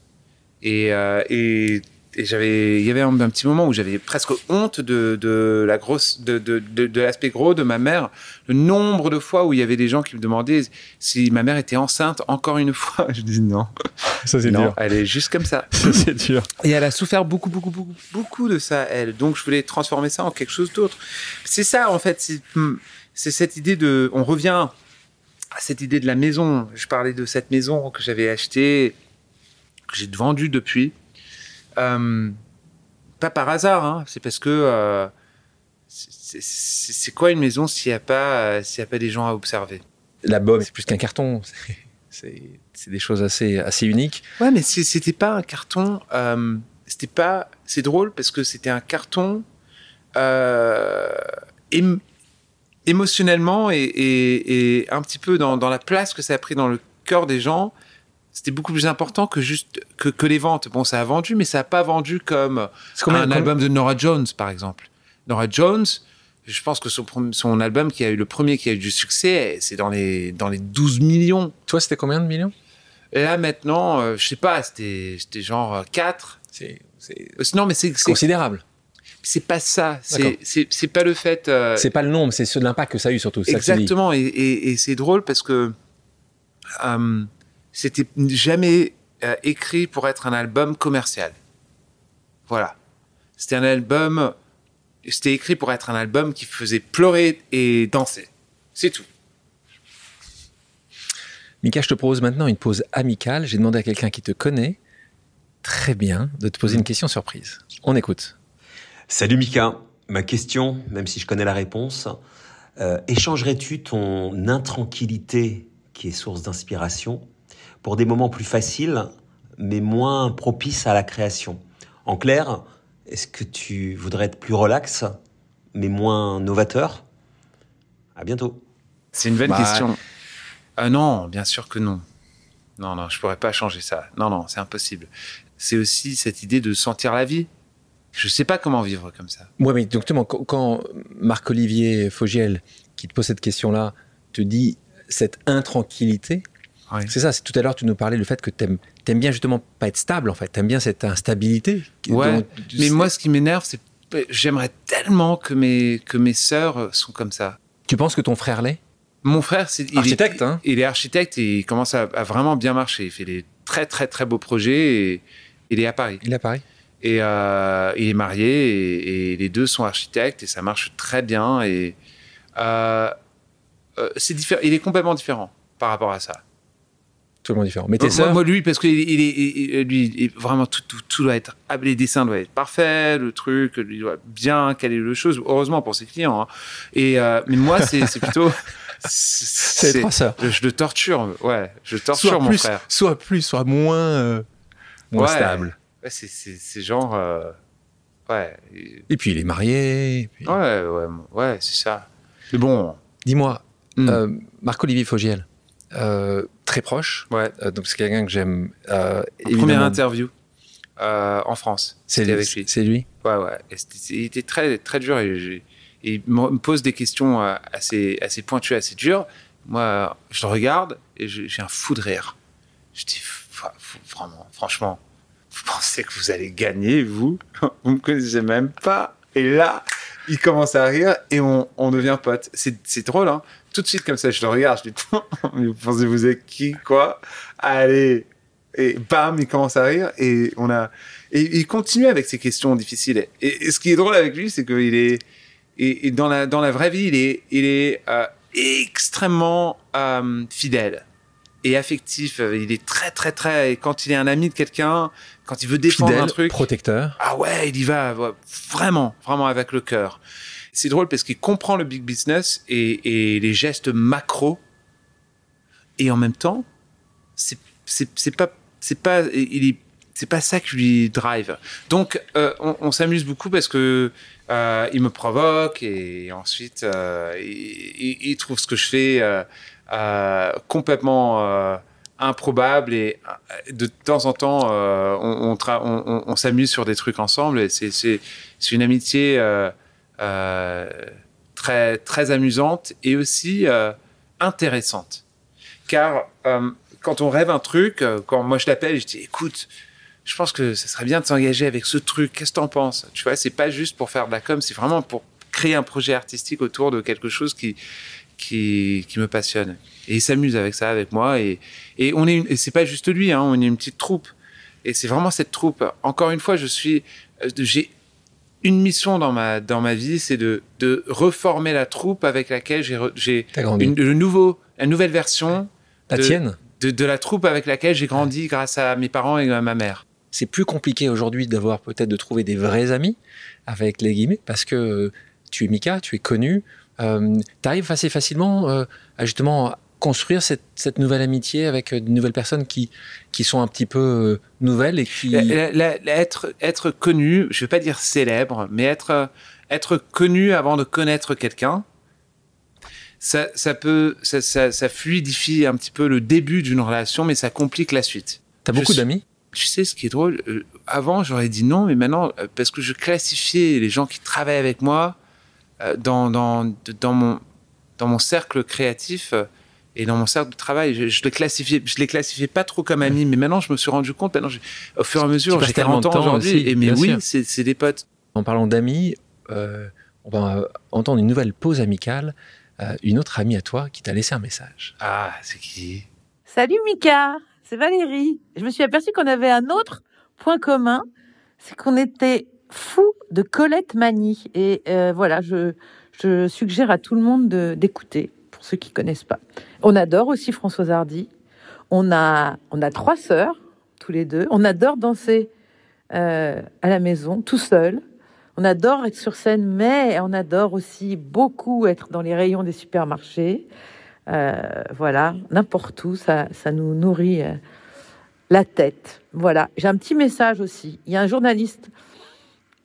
Et, euh, et, et j'avais, il y avait un, un petit moment où j'avais presque honte de, de la grosse, de, de, de, l'aspect gros de ma mère. Le nombre de fois où il y avait des gens qui me demandaient si ma mère était enceinte encore une fois. Je dis non. Ça, c'est dur. elle est juste comme ça. Ça, c'est dur. Et elle a souffert beaucoup, beaucoup, beaucoup, beaucoup de ça, elle. Donc, je voulais transformer ça en quelque chose d'autre. C'est ça, en fait. c'est- hmm, C'est cette idée de. On revient à cette idée de la maison. Je parlais de cette maison que j'avais achetée, que j'ai vendue depuis. Euh, pas par hasard, hein. C'est parce que. euh, c'est- quoi une maison s'il n'y a, pas, y a pas des gens à observer? L'album, c'est plus qu'un carton. C'est- des choses assez, assez uniques. Ouais, mais c'était pas un carton. euh, c'était pas. C'est drôle parce que c'était un carton ém- émotionnellement et, et- et un petit peu dans, dans la place que ça a pris dans le cœur des gens. C'était beaucoup plus important que juste que, que les ventes. Bon, ça a vendu, mais ça a pas vendu comme C'est combien- un combien- album de Nora Jones, par exemple. Nora Jones, je pense que son, son album qui a eu le premier qui a eu du succès, c'est dans les, dans les 12 millions. Toi, c'était combien de millions? Et là, maintenant, euh, je sais pas, c'était genre euh, 4. c'est, c'est Euh, Non, mais c'est c'est- considérable. c'est pas ça. C'est c'est- c'est pas le fait. euh, C'est pas le nombre, c'est ce- l'impact que ça a eu surtout. c'est ça exactement. Et, et- et c'est drôle parce que euh, c'était jamais euh, écrit pour être un album commercial. Voilà. C'était un album. C'était écrit pour être un album qui faisait pleurer et danser. C'est tout. Mika, je te propose maintenant une pause amicale. J'ai demandé à quelqu'un qui te connaît très bien de te poser une question surprise. On écoute. Salut Mika, ma question, même si je connais la réponse, euh, échangerais-tu ton intranquillité qui est source d'inspiration pour des moments plus faciles mais moins propices à la création En clair, est-ce que tu voudrais être plus relax mais moins novateur? À bientôt. C'est une bonne Bah, question. Ah non, bien sûr que non. Non, non, je pourrais pas changer ça. Non, non, c'est impossible. C'est aussi cette idée de sentir la vie. Je sais pas comment vivre comme ça. Ouais, mais donc, justement, quand- quand Marc-Olivier Fogiel, qui te pose cette question-là, te dit cette intranquillité, Ouais. c'est ça, c'est tout à l'heure, tu nous parlais du fait que tu aimes bien justement pas être stable, en fait. Tu aimes bien cette instabilité. Ouais, dont- Mais moi, ce qui m'énerve, c'est j'aimerais tellement que mes que mes sœurs sont comme ça. Tu penses que ton frère l'est? Mon frère, c'est il est- Architecte, hein Il est architecte et il commence à, à vraiment bien marcher. Il fait des très très très beaux projets et il est à Paris. Il est à Paris Et euh, il est marié et, et les deux sont architectes et ça marche très bien. Et euh, euh, c'est différent. Il est complètement différent par rapport à ça. Totalement différent. Mais tes sœurs moi, lui, parce que il, il est, il- lui, il- vraiment tout, tout, tout doit être, ah, les dessins doivent être parfaits, le truc, il doit bien caler le chose. Heureusement pour ses clients. hein. Et euh, mais moi, c'est plutôt, C'est trois sœurs. je, je le torture, ouais, je torture Soit mon plus, frère. soit plus, soit moins, euh, moins Ouais. stable. Ouais, c'est- genre, euh, ouais, et- puis il est marié. et puis- ouais, ouais, ouais, c'est ça. Mais bon, Dis-moi, hmm, Marc-Olivier Fogiel, très proche, ouais. euh, donc c'est quelqu'un que j'aime. euh, Première interview euh, en France. C'est lui. avec lui. C'est lui. Ouais, ouais. Et il était très, très dur et, j'ai- et il me pose des questions euh, assez, assez pointues, assez dures. Moi, je le regarde et j'ai un fou de rire. Je dis, vraiment, franchement, vous pensez que vous allez gagner, vous? Vous me connaissez même pas. Et là, il commence à rire et on, on devient. C'est c'est drôle, hein Tout de suite, comme ça, je le regarde, je dis, mais vous pensez vous êtes qui, quoi? Allez Et bam, il commence à rire et on a... Et il continue avec ses questions difficiles. Et, et ce qui est drôle avec lui, c'est qu'il est... Et, et dans, la, dans la vraie vie, il est, il est euh, extrêmement euh, fidèle et affectif. Il est très, très, très... Et quand il est un ami de quelqu'un, quand il veut défendre Fidèle, un truc... protecteur. Ah ouais, il y va ouais, vraiment, vraiment avec le cœur. C'est drôle parce qu'il comprend le big business et, les gestes macro. Et en même temps, c'est pas c'est pas il est c'est pas ça qui lui drive. Donc euh, on, s'amuse beaucoup parce que euh, il me provoque et ensuite euh, il, trouve ce que je fais complètement improbable et de temps en temps on, on, on, s'amuse sur des trucs ensemble et c'est une amitié très très amusante et aussi euh, intéressante. Car euh, quand on rêve un truc euh, quand moi je l'appelle je dis écoute je pense que ça serait bien de s'engager avec ce truc qu'est-ce que t'en penses? Tu vois c'est pas juste pour faire de la com c'est vraiment pour créer un projet artistique autour de quelque chose qui qui, qui me passionne. Et il s'amuse avec ça avec moi et et on est c'est pas juste lui hein, on est une petite troupe. Et c'est vraiment cette troupe. Encore une fois je suis euh, j'ai une mission dans ma dans ma vie c'est de de reformer la troupe avec laquelle j'ai j'ai une, le nouveau une nouvelle version La de- tienne de, de la troupe avec laquelle j'ai grandi grâce à mes parents et à ma mère. C'est plus compliqué aujourd'hui d'avoir peut-être de trouver des vrais amis avec les guillemets parce que tu es Mika, tu es connu, euh, tu arrives assez facilement euh, à justement construire cette, cette nouvelle amitié avec euh, de nouvelles personnes qui, qui sont un petit peu euh, nouvelles et qui... La- la- la- la- être, être connu, je vais pas dire célèbre, mais être, euh, être connu avant de connaître quelqu'un, ça, ça peut, ça, ça, ça fluidifie un petit peu le début d'une relation, mais ça complique la suite. T'as beaucoup d'amis? Tu sais, ce qui est drôle, euh, avant j'aurais dit non, mais maintenant, euh, parce que je classifiais les gens qui travaillent avec moi euh, dans, dans, dans, mon, dans mon cercle créatif et dans mon cercle de travail, je, je les classifiais, je les classifiais pas trop comme amis, mais maintenant je me suis rendu compte, maintenant, au fur et à mesure, j'ai tellement 40 de ans aujourd'hui, aussi, et mais oui, c'est c'est des potes. En parlant d'amis, euh, on va entendre une nouvelle pause amicale, euh, une autre amie à toi qui t'a laissé un message. Ah, c'est qui? Salut Mika, c'est Valérie. Je me suis aperçue qu'on avait un autre point commun, c'est qu'on était fous de Colette Mani. Et euh, voilà, je, je suggère à tout le monde de- d'écouter, pour ceux qui connaissent pas. On adore aussi Françoise Hardy. On a, on a trois sœurs, tous les deux. On adore danser euh, à la maison, tout seul. On adore être sur scène, mais on adore aussi beaucoup être dans les rayons des supermarchés. Euh, voilà, n'importe où, ça, ça nous nourrit euh, la tête. Voilà, j'ai un petit message aussi. Il y a un journaliste,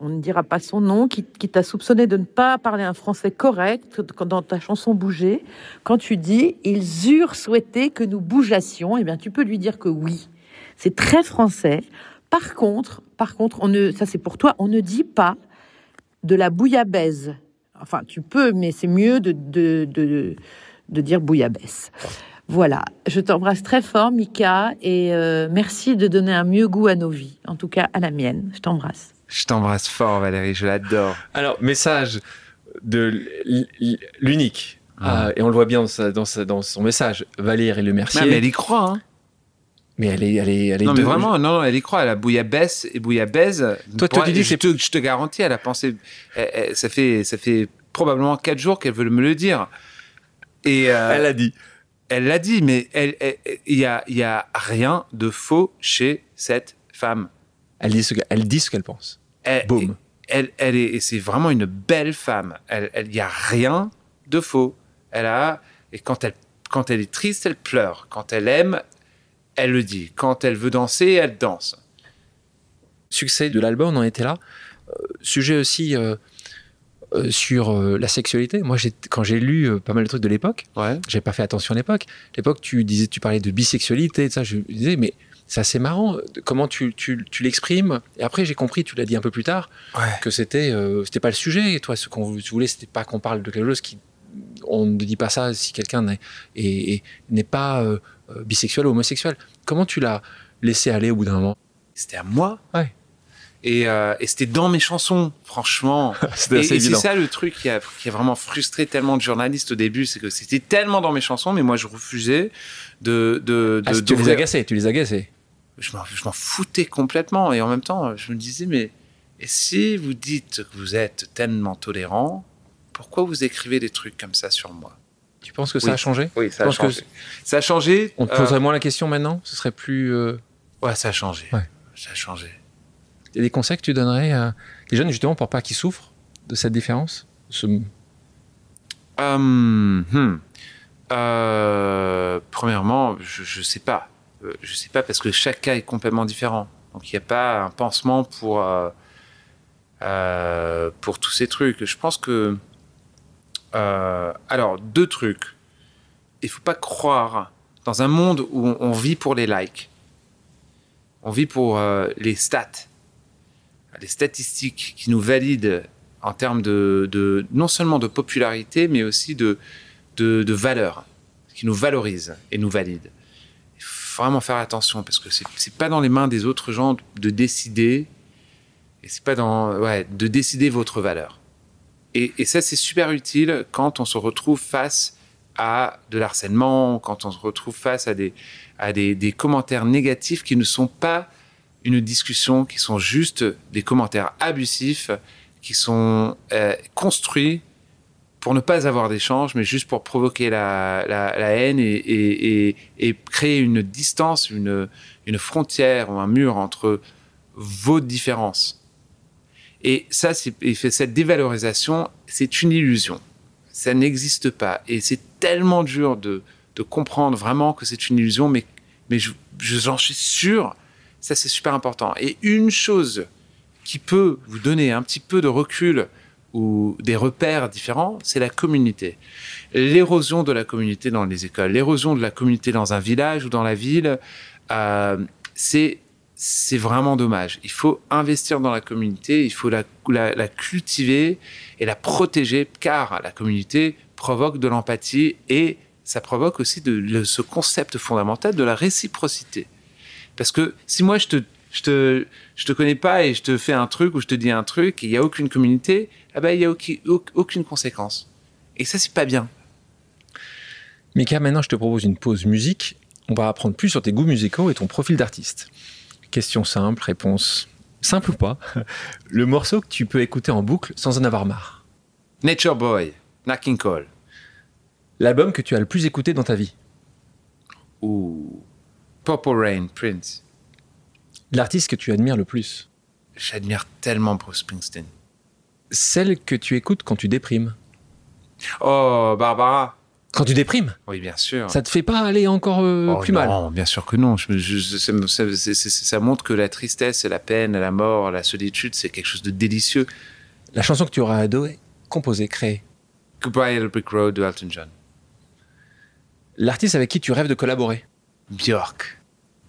on ne dira pas son nom, qui, t'a soupçonné de ne pas parler un français correct dans ta chanson Bouger. Quand tu dis ils eurent souhaité que nous bougeassions, eh bien tu peux lui dire que oui. C'est très français. Par contre, par contre, on ne, ça c'est pour toi, on ne dit pas de la bouillabaisse. Enfin, tu peux, mais c'est mieux de, de, de, de dire bouillabaisse. Voilà, je t'embrasse très fort, Mika, et euh, merci de donner un mieux goût à nos vies, en tout cas à la mienne. Je t'embrasse. Je t'embrasse fort, Valérie, je l'adore. Alors, message de l'unique. Ah. Ah, et on le voit bien dans, sa- dans, sa- dans son message. Valérie Le Mercier. Non, mais elle y croit, hein. Mais elle est, elle est, elle est Non, mais vraiment, non, non, elle y croit. Elle a bouillabaisse et bouillabaisse. Toi, toi, tu dis je, te, je te garantis, elle a pensé. elle- elle- ça, fait, ça fait probablement quatre jours qu'elle veut me le dire. Et euh, Elle a dit. elle l'a dit, mais elle- elle- il y, a, il y a rien de faux chez cette femme. Elle dit ce qu'elle elle dit ce qu'elle pense. Elle, Boum. Elle, elle est, et c'est vraiment une belle femme. Elle, il y a rien de faux. Elle a, et quand elle, quand elle est triste, elle pleure. Quand elle aime, elle le dit. Quand elle veut danser, elle danse. Succès de l'album, on en était là. Euh, sujet aussi euh, euh, sur la sexualité. Moi, quand j'ai lu pas mal de trucs de l'époque, Ouais. j'avais pas fait attention à l'époque. L'époque, tu disais, tu parlais de bisexualité, et ça, je me disais, mais c'est assez marrant. Comment tu, tu, tu l'exprimes Et après, j'ai compris, tu l'as dit un peu plus tard, Ouais. que c'était euh, c'était pas le sujet. Et toi, ce qu'on voulais, c'était pas qu'on parle de quelque chose qui on ne dit pas ça si quelqu'un n'est et- pas euh, euh, bisexuel ou homosexuel. Comment tu l'as laissé aller au bout d'un moment? C'était à moi. Ouais. Et, euh, et c'était dans mes chansons, franchement. C'était Et, assez et c'est ça le truc qui a, qui a vraiment frustré tellement de journalistes au début, c'est que c'était tellement dans mes chansons, mais moi je refusais de. de, Ah, de tu les agaçais, tu les agaçais. Je m'en, foutais complètement. Et en même temps, je me disais, mais et si vous dites que vous êtes tellement tolérant, pourquoi vous écrivez des trucs comme ça sur moi? Tu penses que ça Oui. a changé? Oui, ça a changé. Ça a changé. On te euh, poserait moins la question maintenant? Ce serait plus. euh, ouais, ça a changé. Ouais. Ça a changé. Il y a des conseils que tu donnerais à les jeunes justement pour pas qu'ils souffrent de cette différence? Ce- Hum, hum. Euh, premièrement, je, je sais pas. Euh, Je sais pas parce que chaque cas est complètement différent. Donc il n'y a pas un pansement pour euh, euh, pour tous ces trucs. Je pense que alors deux trucs. Il faut pas croire dans un monde où on, vit pour les likes. On vit pour les stats, les statistiques qui nous valident en termes de, non seulement de popularité, mais aussi de, de, de valeur, qui nous valorise et nous valide. Vraiment faire attention parce que c'est pas dans les mains des autres gens de décider, et c'est pas dans ouais de décider votre valeur. Et, et ça c'est super utile quand on se retrouve face à de l'harcèlement, quand on se retrouve face à des à des, des commentaires négatifs qui ne sont pas une discussion, qui sont juste des commentaires abusifs qui sont euh, construits pour ne pas avoir d'échange, mais juste pour provoquer la, haine et, créer une distance, une, frontière ou un mur entre vos différences. Et ça, fait cette dévalorisation, c'est une illusion. Ça n'existe pas. Et c'est tellement dur de, comprendre vraiment que c'est une illusion, mais, mais je, je- j'en suis sûr, ça c'est super important. Et une chose qui peut vous donner un petit peu de recul ou des repères différents, c'est la communauté. L'érosion de la communauté dans les écoles, l'érosion de la communauté dans un village ou dans la ville, euh, c'est vraiment dommage. Il faut investir dans la communauté, il faut la, la, cultiver et la protéger, car la communauté provoque de l'empathie et ça provoque aussi de, ce concept fondamental de la réciprocité. Parce que si moi je te, je te, je te connais pas et je te fais un truc ou je te dis un truc et il n'y a aucune communauté, ah ben, il n'y a aucune, aucune conséquence. Et ça, c'est pas bien. Mika, maintenant je te propose une pause musique. On va apprendre plus sur tes goûts musicaux et ton profil d'artiste. Question simple, réponse simple ou pas. Le morceau que tu peux écouter en boucle sans en avoir marre. Nature Boy, Nat King Cole. L'album que tu as le plus écouté dans ta vie. Ou Purple Rain, Prince. L'artiste que tu admires le plus. J'admire tellement Bruce Springsteen. Celle que tu écoutes quand tu déprimes. Oh, Barbara. Quand tu déprimes, Oui, bien sûr. ça te fait pas aller encore euh, Oh, plus non, mal. bien sûr que non. Je, je- ça, ça- montre que la tristesse, et la peine, la mort, la solitude, c'est quelque chose de délicieux. La chanson que tu auras adoré, composée, créée. Goodbye Yellow Brick Road de Elton John. L'artiste avec qui tu rêves de collaborer. Björk.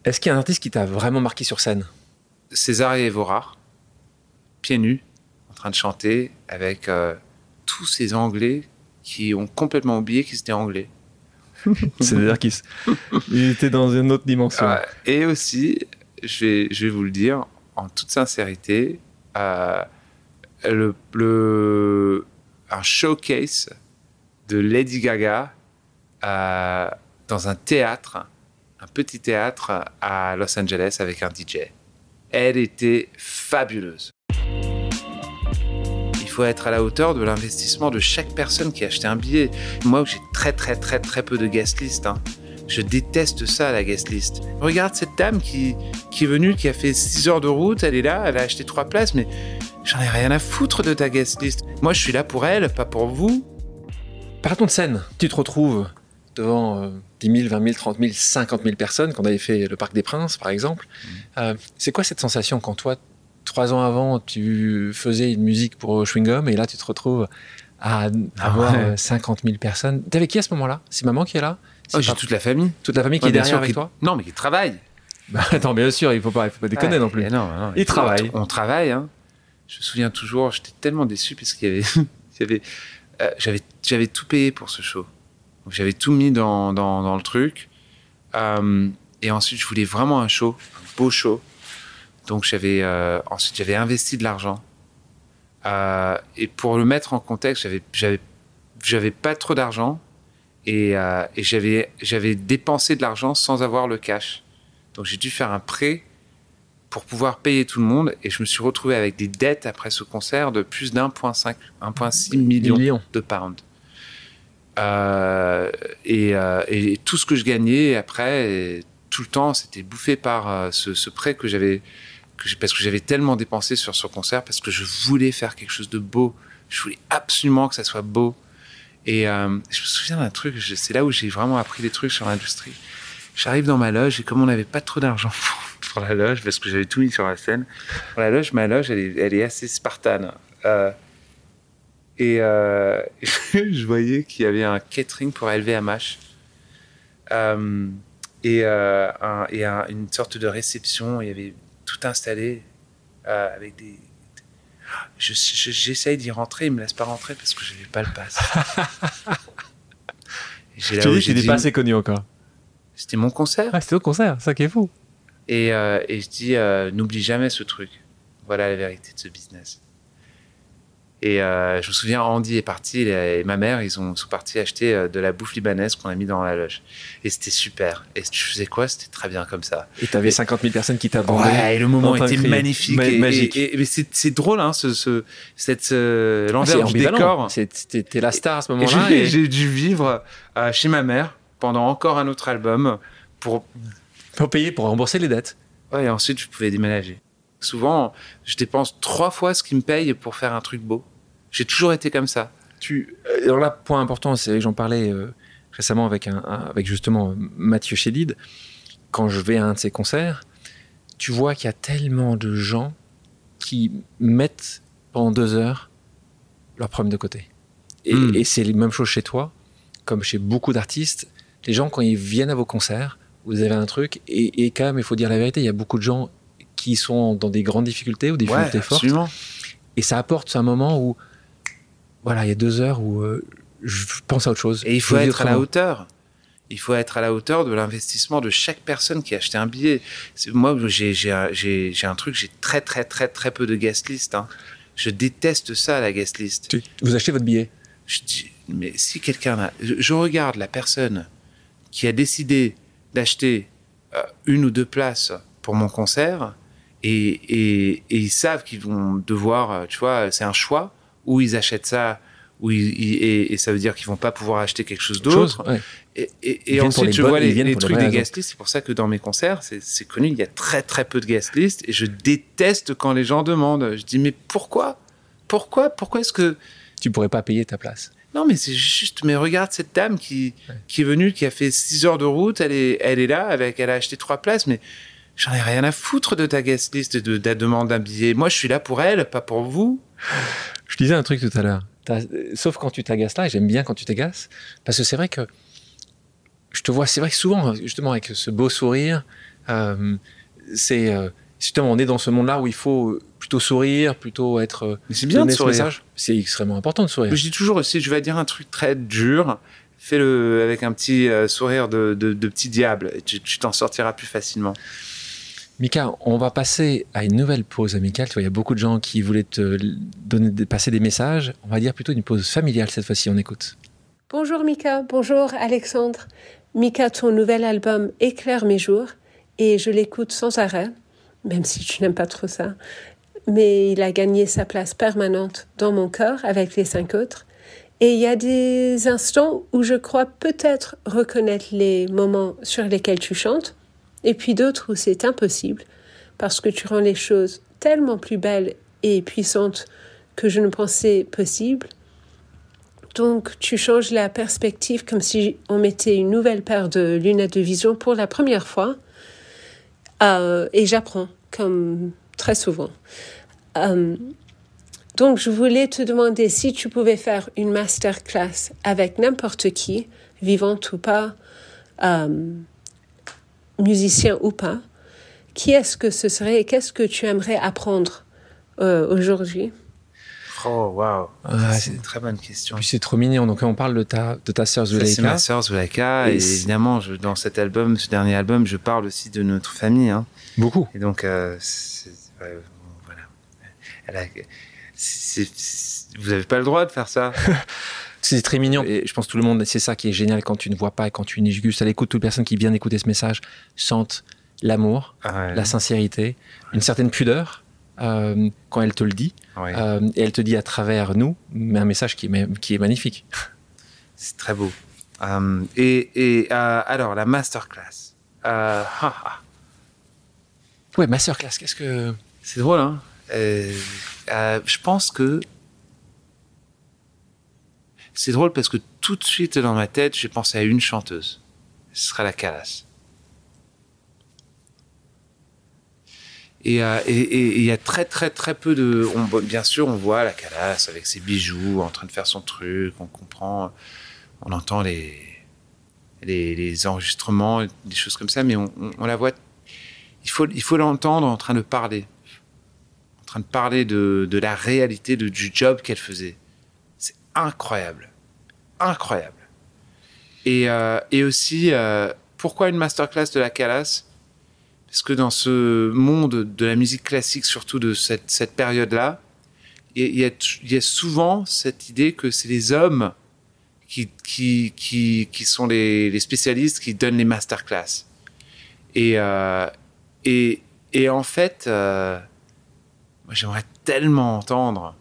Est-ce qu'il y a un artiste qui t'a vraiment marqué sur scène? César et Evora, pieds nus, en train de chanter avec euh, tous ces Anglais qui ont complètement oublié qu'ils étaient Anglais. C'est-à-dire qu'il s- il était dans une autre dimension. Euh, et aussi, je vais, je vais vous le dire en toute sincérité, euh, le, le- un showcase de Lady Gaga euh, dans un théâtre, un petit théâtre à Los Angeles avec un DJ. Elle était fabuleuse. Il faut être à la hauteur de l'investissement de chaque personne qui a acheté un billet. Moi, j'ai très très très très peu de guest list. hein. Je déteste ça, la guest list. Regarde cette dame qui, est venue, qui a fait 6 heures de route, elle est là, elle a acheté trois places, mais j'en ai rien à foutre de ta guest list. Moi, je suis là pour elle, pas pour vous. Partons de scène. Tu te retrouves devant euh, 10 000, 20 000, 30 000, 50 000 personnes, qu'on avait fait le Parc des Princes, par exemple. Euh, c'est quoi cette sensation quand toi, trois ans avant, tu faisais une musique pour Chewing Gum et là, tu te retrouves à Ah avoir ouais. euh, 50 000 personnes? T'avais qui à ce moment-là? C'est maman qui est là? Oh, j'ai toute la famille. toute la famille qui Ouais, est derrière sûr, avec qui- toi? Non, mais qui travaille. Bah, Attends, bien sûr, il faut pas, il faut pas déconner Ouais, non plus. non, non, Il travaille. On, on travaille. Hein. Je me souviens toujours, j'étais tellement déçu parce qu'il y avait, euh, j'avais tout payé pour ce show. Donc, J'avais tout mis dans, dans, dans le truc. Euh, et ensuite, je voulais vraiment un show, un beau show. Donc j'avais euh, ensuite j'avais investi de l'argent. Euh, et pour le mettre en contexte, j'avais j'avais j'avais pas trop d'argent et, euh, et j'avais j'avais dépensé de l'argent sans avoir le cash. Donc j'ai dû faire un prêt pour pouvoir payer tout le monde et je me suis retrouvé avec des dettes après ce concert de plus d'1.5 1.6 million Millions. de pounds. Euh, et, euh, et tout ce que je gagnais après, tout le temps, c'était bouffé par euh, ce, ce prêt que j'avais, parce que j'avais tellement dépensé sur ce concert, parce que je voulais faire quelque chose de beau. Je voulais absolument que ça soit beau. Et euh, je me souviens d'un truc, c'est là où j'ai vraiment appris des trucs sur l'industrie. J'arrive dans ma loge et comme on n'avait pas trop d'argent pour, la loge, parce que j'avais tout mis sur la scène, la loge, ma loge, elle est, elle est assez spartane. Et euh, je voyais qu'il y avait un catering pour LVMH. Euh, et euh, un- et un- une sorte de réception. Il y avait tout installé euh, avec des. Je- je- J'essaye d'y rentrer, il me laisse pas rentrer parce que je n'avais pas le pass. J'ai où dis, j'étais dit, pas assez connu encore. C'était mon concert. Ah, c'était au concert, ça qui est fou. Et, euh, et je dis, n'oublie jamais ce truc. Voilà la vérité de ce business. Et euh, je me souviens, Andy est parti et, et ma mère, ils ont, sont partis acheter euh, de la bouffe libanaise qu'on a mis dans la loge. Et c'était super. Et tu faisais quoi? C'était très bien comme ça. Et t'avais 50 000 personnes qui t'abandonnaient. Ouais, et le moment était magnifique. Ma- et, magique. et- et- mais c'est drôle, hein, ce, ce, cette, ce- Ah, c'est l'envers du ambivalent. décor. T'es la star à ce Et moment-là. j'ai et- j'ai dû vivre euh, chez ma mère pendant encore un autre album pour Pour payer, pour rembourser les dettes. Ouais, et ensuite, je pouvais déménager. Souvent, je dépense trois fois ce qu'ils me payent pour faire un truc beau. J'ai toujours été comme ça. Tu, euh, alors là, point important, c'est j'en parlais euh, récemment avec, un, un- avec justement euh, Mathieu Chédid. Quand je vais à un de ses concerts, tu vois qu'il y a tellement de gens qui mettent pendant deux heures leurs problèmes de côté. Et, Mm. et c'est la même chose chez toi, comme chez beaucoup d'artistes. Les gens, quand ils viennent à vos concerts, vous avez un truc, et, et quand même, il faut dire la vérité, il y a beaucoup de gens qui sont dans des grandes difficultés ou des difficultés fortes. absolument. Et ça apporte un moment où, voilà, il y a deux heures où euh, je pense à autre chose. Et il faut être à la hauteur. Il faut être à la hauteur de l'investissement de chaque personne qui a acheté un billet. Moi, j'ai un- truc, j'ai très, très, très, très peu de guest list. hein. Je déteste ça, la guest list. Vous achetez votre billet? Je dis, mais si quelqu'un a... Je, je regarde la personne qui a décidé d'acheter euh, une ou deux places pour mon concert et, et- et ils savent qu'ils vont devoir, euh, tu vois, c'est un choix, ou ils achètent ça, ou ils- ils- et, et ça veut dire qu'ils vont pas pouvoir acheter quelque chose d'autre. Ouais. Et, ensuite, je bonnes- vois les, trucs des guest lists. C'est pour ça que dans mes concerts, c'est c'est connu, il y a très très peu de guest lists et je déteste quand les gens demandent. Je dis, mais pourquoi? Pourquoi? Pourquoi est-ce que Tu pourrais pas payer ta place. non, mais c'est juste, mais regarde cette dame qui, qui est venue, qui a fait 6 heures de route, elle est, elle est là, avec, elle a acheté trois places, mais j'en ai rien à foutre de ta guest list, de, de la demande d'un billet. Moi, je suis là pour elle, pas pour vous. Je disais un truc tout à l'heure. Sauf quand tu t'agaces là, et j'aime bien quand tu t'agaces, parce que c'est vrai que je te vois, c'est vrai que souvent, justement, avec ce beau sourire, euh, c'est euh, justement, on est dans ce monde-là où il faut plutôt sourire, plutôt être. euh, Mais c'est bien de sourire. message. C'est extrêmement important de sourire. Je dis toujours aussi, je vais dire un truc très dur, fais-le avec un petit euh, sourire de, de, de petit diable, et tu t'en sortiras plus facilement. Mika, on va passer à une nouvelle pause amicale. Tu il y a beaucoup de gens qui voulaient te donner, passer des messages. On va dire plutôt une pause familiale cette fois-ci. On écoute. Bonjour Mika, bonjour Alexandre. Mika, ton nouvel album éclaire mes jours et je l'écoute sans arrêt, même si tu n'aimes pas trop ça. Mais il a gagné sa place permanente dans mon cœur avec les cinq autres. Et il y a des instants où je crois peut-être reconnaître les moments sur lesquels tu chantes, et puis d'autres où c'est impossible, parce que tu rends les choses tellement plus belles et puissantes que je ne pensais possible. Donc, tu changes la perspective comme si on mettait une nouvelle paire de lunettes de vision pour la première fois. Euh, et j'apprends, comme très souvent. Euh, donc, je voulais te demander si tu pouvais faire une masterclass avec n'importe qui, vivante ou pas, euh, musicien ou pas. Qui est-ce que ce serait et qu'est-ce que tu aimerais apprendre euh, aujourd'hui? Oh, waouh. Ah, c'est une très bonne question. Puis c'est trop mignon. Donc on parle de ta, de ta sœur C'est ma sœur Zuleika. Et Et, évidemment, je- dans cet album, ce dernier album, je parle aussi de notre famille. hein. Beaucoup. Et donc, euh, voilà. Elle a- vous n'avez pas le droit de faire ça. C'est très mignon. Et je pense que tout le monde, c'est ça qui est génial quand tu ne vois pas et quand tu es juste à l'écoute. Toute personne qui vient d'écouter ce message sentent l'amour, Ouais. la sincérité, une certaine pudeur euh, quand elle te le dit. Ouais. Euh, et elle te dit à travers nous, mais un message qui est, qui est magnifique. C'est très beau. Euh, et et, alors, la masterclass. Euh, ah, ah. Ouais, masterclass, qu'est-ce que. C'est drôle, hein Euh, euh, Je pense que c'est drôle parce que tout de suite dans ma tête, j'ai pensé à une chanteuse. Ce sera la Calas. Et euh, et- il y a très très très peu de. Bien sûr, on voit la Calas avec ses bijoux, en train de faire son truc. On comprend, on entend les les, les enregistrements, des choses comme ça, mais on, la voit. Il faut il faut l'entendre en train de parler en train de parler de, de la réalité du job qu'elle faisait. Incroyable. Incroyable. Et, euh, et aussi, euh, pourquoi une masterclass de la Calas? Parce que dans ce monde de la musique classique, surtout de cette, cette période-là, il y a- souvent cette idée que c'est les hommes qui, qui, qui, qui sont les, spécialistes qui donnent les masterclass. Et, euh, et, et en fait, moi, j'aimerais tellement entendre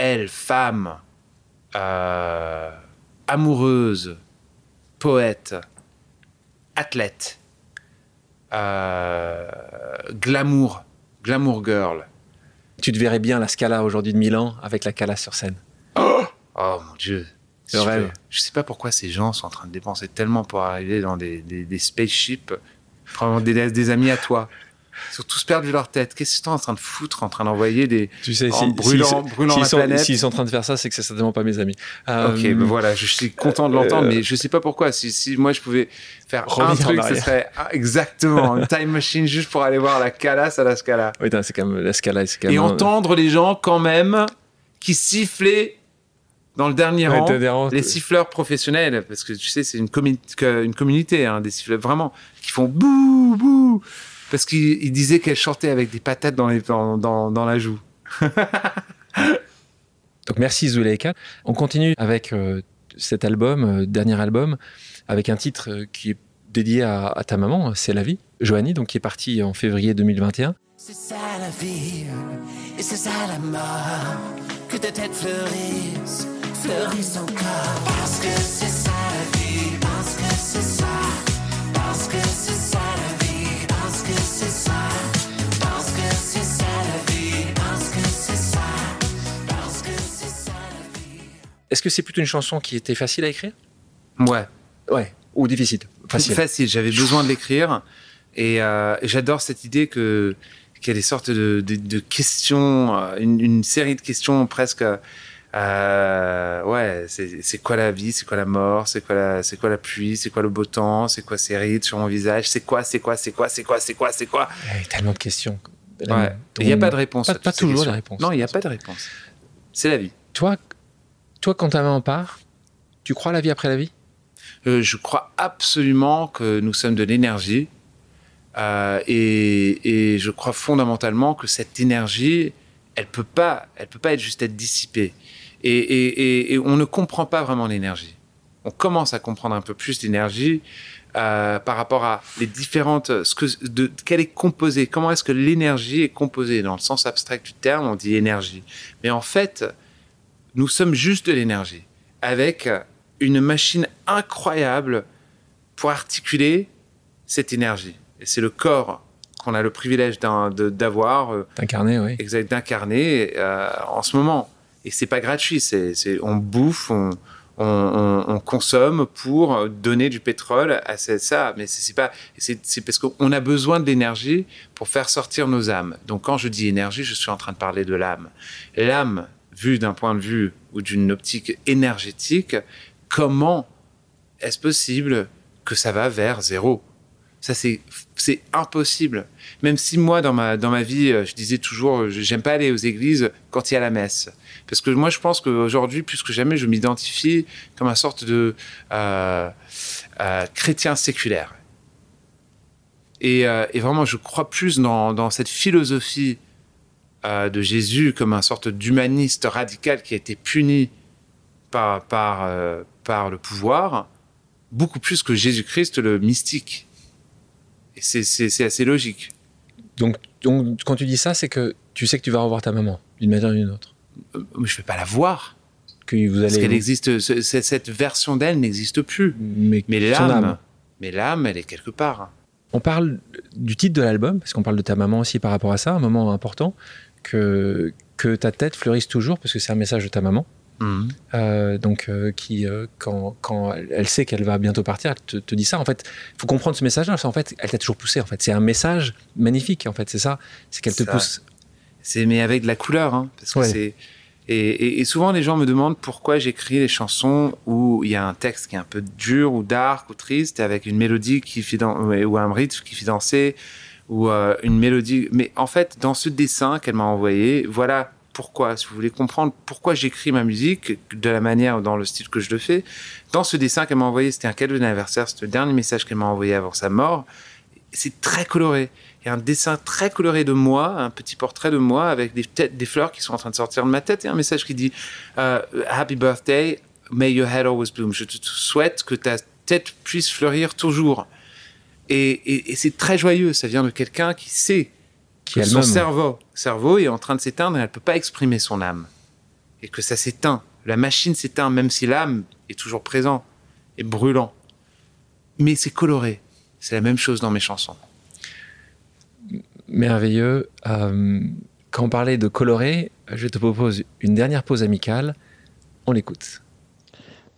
elle, femme, euh, amoureuse, poète, athlète, euh, glamour, glamour girl. Tu te verrais bien la Scala aujourd'hui de Milan avec la Cala sur scène. Oh mon dieu. Le je, rêve. je sais pas pourquoi ces gens sont en train de dépenser tellement pour arriver dans des, des, des spaceships, prendre des, des amis à toi. Ils sont tous perdus leur tête. Qu'est-ce qu'ils sont en train de foutre, en train d'envoyer des. Tu sais, En brûlant- brûlant s'ils la sont, planète? s'ils sont en train de faire ça, c'est que c'est certainement pas mes amis. Euh, Ok, ben voilà, je suis content de l'entendre, euh, mais je sais pas pourquoi. Si, si moi je pouvais faire un truc, ce serait exactement une time machine juste pour aller voir la Calas à la Scala. Oui, c'est quand même la Scala. Quand Et même un- entendre les gens quand même qui sifflaient dans le dernier Ouais, rang. les siffleurs professionnels, parce que tu sais, c'est une, une communauté, hein, des siffleurs vraiment, qui font bouh, bouh, parce qu'ils ils disaient qu'elle chantait avec des patates dans, les, dans, dans, dans la joue. Donc merci Zuleika. On continue avec euh, cet album, euh, dernier album, avec un titre euh, qui est dédié à, à ta maman, c'est la vie. Joanie, donc qui est partie en février 2021. C'est ça la vie, et c'est ça la mort. Que ta tête fleurisse, fleurisse encore. Parce que c'est ça la vie, Est-ce que c'est plutôt une chanson qui était facile à écrire? Ouais, Ouais. Ou difficile Facile. facile. J'avais besoin de l'écrire, et euh, j'adore cette idée que qu'il y a des sortes de, de, de questions, euh, une, une série de questions presque. euh, ouais, c'est quoi la vie, c'est quoi la mort, c'est quoi la, c'est quoi la pluie, c'est quoi le beau temps, c'est quoi ces rides sur mon visage, c'est quoi, c'est quoi, c'est quoi, c'est quoi, c'est quoi, c'est quoi? Ouais, tellement de questions. Ouais. Il n'y a pas de réponse. Pas- pas toujours de réponse. Non, il n'y a pas de réponse. C'est la vie. Toi, toi, quand ta maman part, tu crois à la vie après la vie? Euh, je crois absolument que nous sommes de l'énergie. Euh, et, je crois fondamentalement que cette énergie, elle peut peut pas être juste être dissipée. Et on ne comprend pas vraiment l'énergie. On commence à comprendre un peu plus l'énergie euh, par rapport à les différentes, ce que, de, qu'elle est composée. Comment est-ce que l'énergie est composée? Dans le sens abstrait du terme On dit énergie. Mais en fait, nous sommes juste de l'énergie avec une machine incroyable pour articuler cette énergie. Et c'est le corps qu'on a le privilège d'avoir, euh, T'incarner, oui. exact, d'incarner euh, en ce moment. Et c'est pas gratuit. C'est, on bouffe, on, on, on- on consomme pour donner du pétrole à ça. Mais c'est, c'est pas. C'est, c'est parce qu'on a besoin de l'énergie pour faire sortir nos âmes. Donc quand je dis énergie, je suis en train de parler de l'âme. L'âme, vue d'un point de vue ou d'une optique énergétique, comment est-ce possible que ça va vers zéro? Ça, c'est, impossible. Même si moi, dans ma, dans ma vie, je disais toujours, j'aime pas aller aux églises quand il y a la messe. Parce que moi, je pense qu'aujourd'hui, plus que jamais, je m'identifie comme une sorte de euh, euh, chrétien séculaire. Et, euh, et vraiment, je crois plus dans, dans cette philosophie euh, de Jésus comme un sorte d'humaniste radical qui a été puni par, par, euh, par le pouvoir, beaucoup plus que Jésus-Christ, le mystique. Et c'est- assez logique. Donc, donc, quand tu dis ça, c'est que tu sais que tu vas revoir ta maman, d'une manière ou d'une autre. Euh, Mais je ne vais pas la voir. Que vous Parce qu'elle existe, ce- ce- cette version d'elle n'existe plus. Mais, Mais l'âme, âme. mais l'âme, elle est quelque part. On parle du titre de l'album, parce qu'on parle de ta maman aussi par rapport à ça, un moment important, que, que ta tête fleurisse toujours, parce que c'est un message de ta maman. Mhm. Euh, donc, euh, qui, euh, quand, quand elle sait qu'elle va bientôt partir, elle te, te dit ça. En fait, il faut comprendre ce message-là. En fait, elle t'a toujours poussé. En fait, c'est un message magnifique. En fait, c'est ça. C'est qu'elle te Ça. pousse. C'est mais avec de la couleur, hein, parce que Ouais. c'est et, et- et souvent les gens me demandent pourquoi j'écris les chansons où il y a un texte qui est un peu dur ou dark ou triste avec une mélodie qui fait dan- ouais, ou un rythme qui fait danser ou euh, une mélodie. Mais en fait, dans ce dessin qu'elle m'a envoyé, voilà pourquoi. Si vous voulez comprendre pourquoi j'écris ma musique de la manière dans le style que je le fais, dans ce dessin qu'elle m'a envoyé, c'était un cadeau d'anniversaire, c'était le dernier message qu'elle m'a envoyé avant sa mort. C'est très coloré. Il y a un dessin très coloré de moi, un petit portrait de moi avec des, têtes, des fleurs qui sont en train de sortir de ma tête et un message qui dit euh, Happy birthday, may your head always bloom. Je te souhaite que ta tête puisse fleurir toujours. Et, et- et c'est très joyeux. Ça vient de quelqu'un qui sait Qui que son cerveau, cerveau est en train de s'éteindre et elle ne peut pas exprimer son âme. Et que ça s'éteint. La machine s'éteint, même si l'âme est toujours présente et brûlant. Mais c'est coloré. C'est la même chose dans mes chansons. Merveilleux. Euh, quand on parlait de coloré, je te propose une dernière pause amicale. On l'écoute.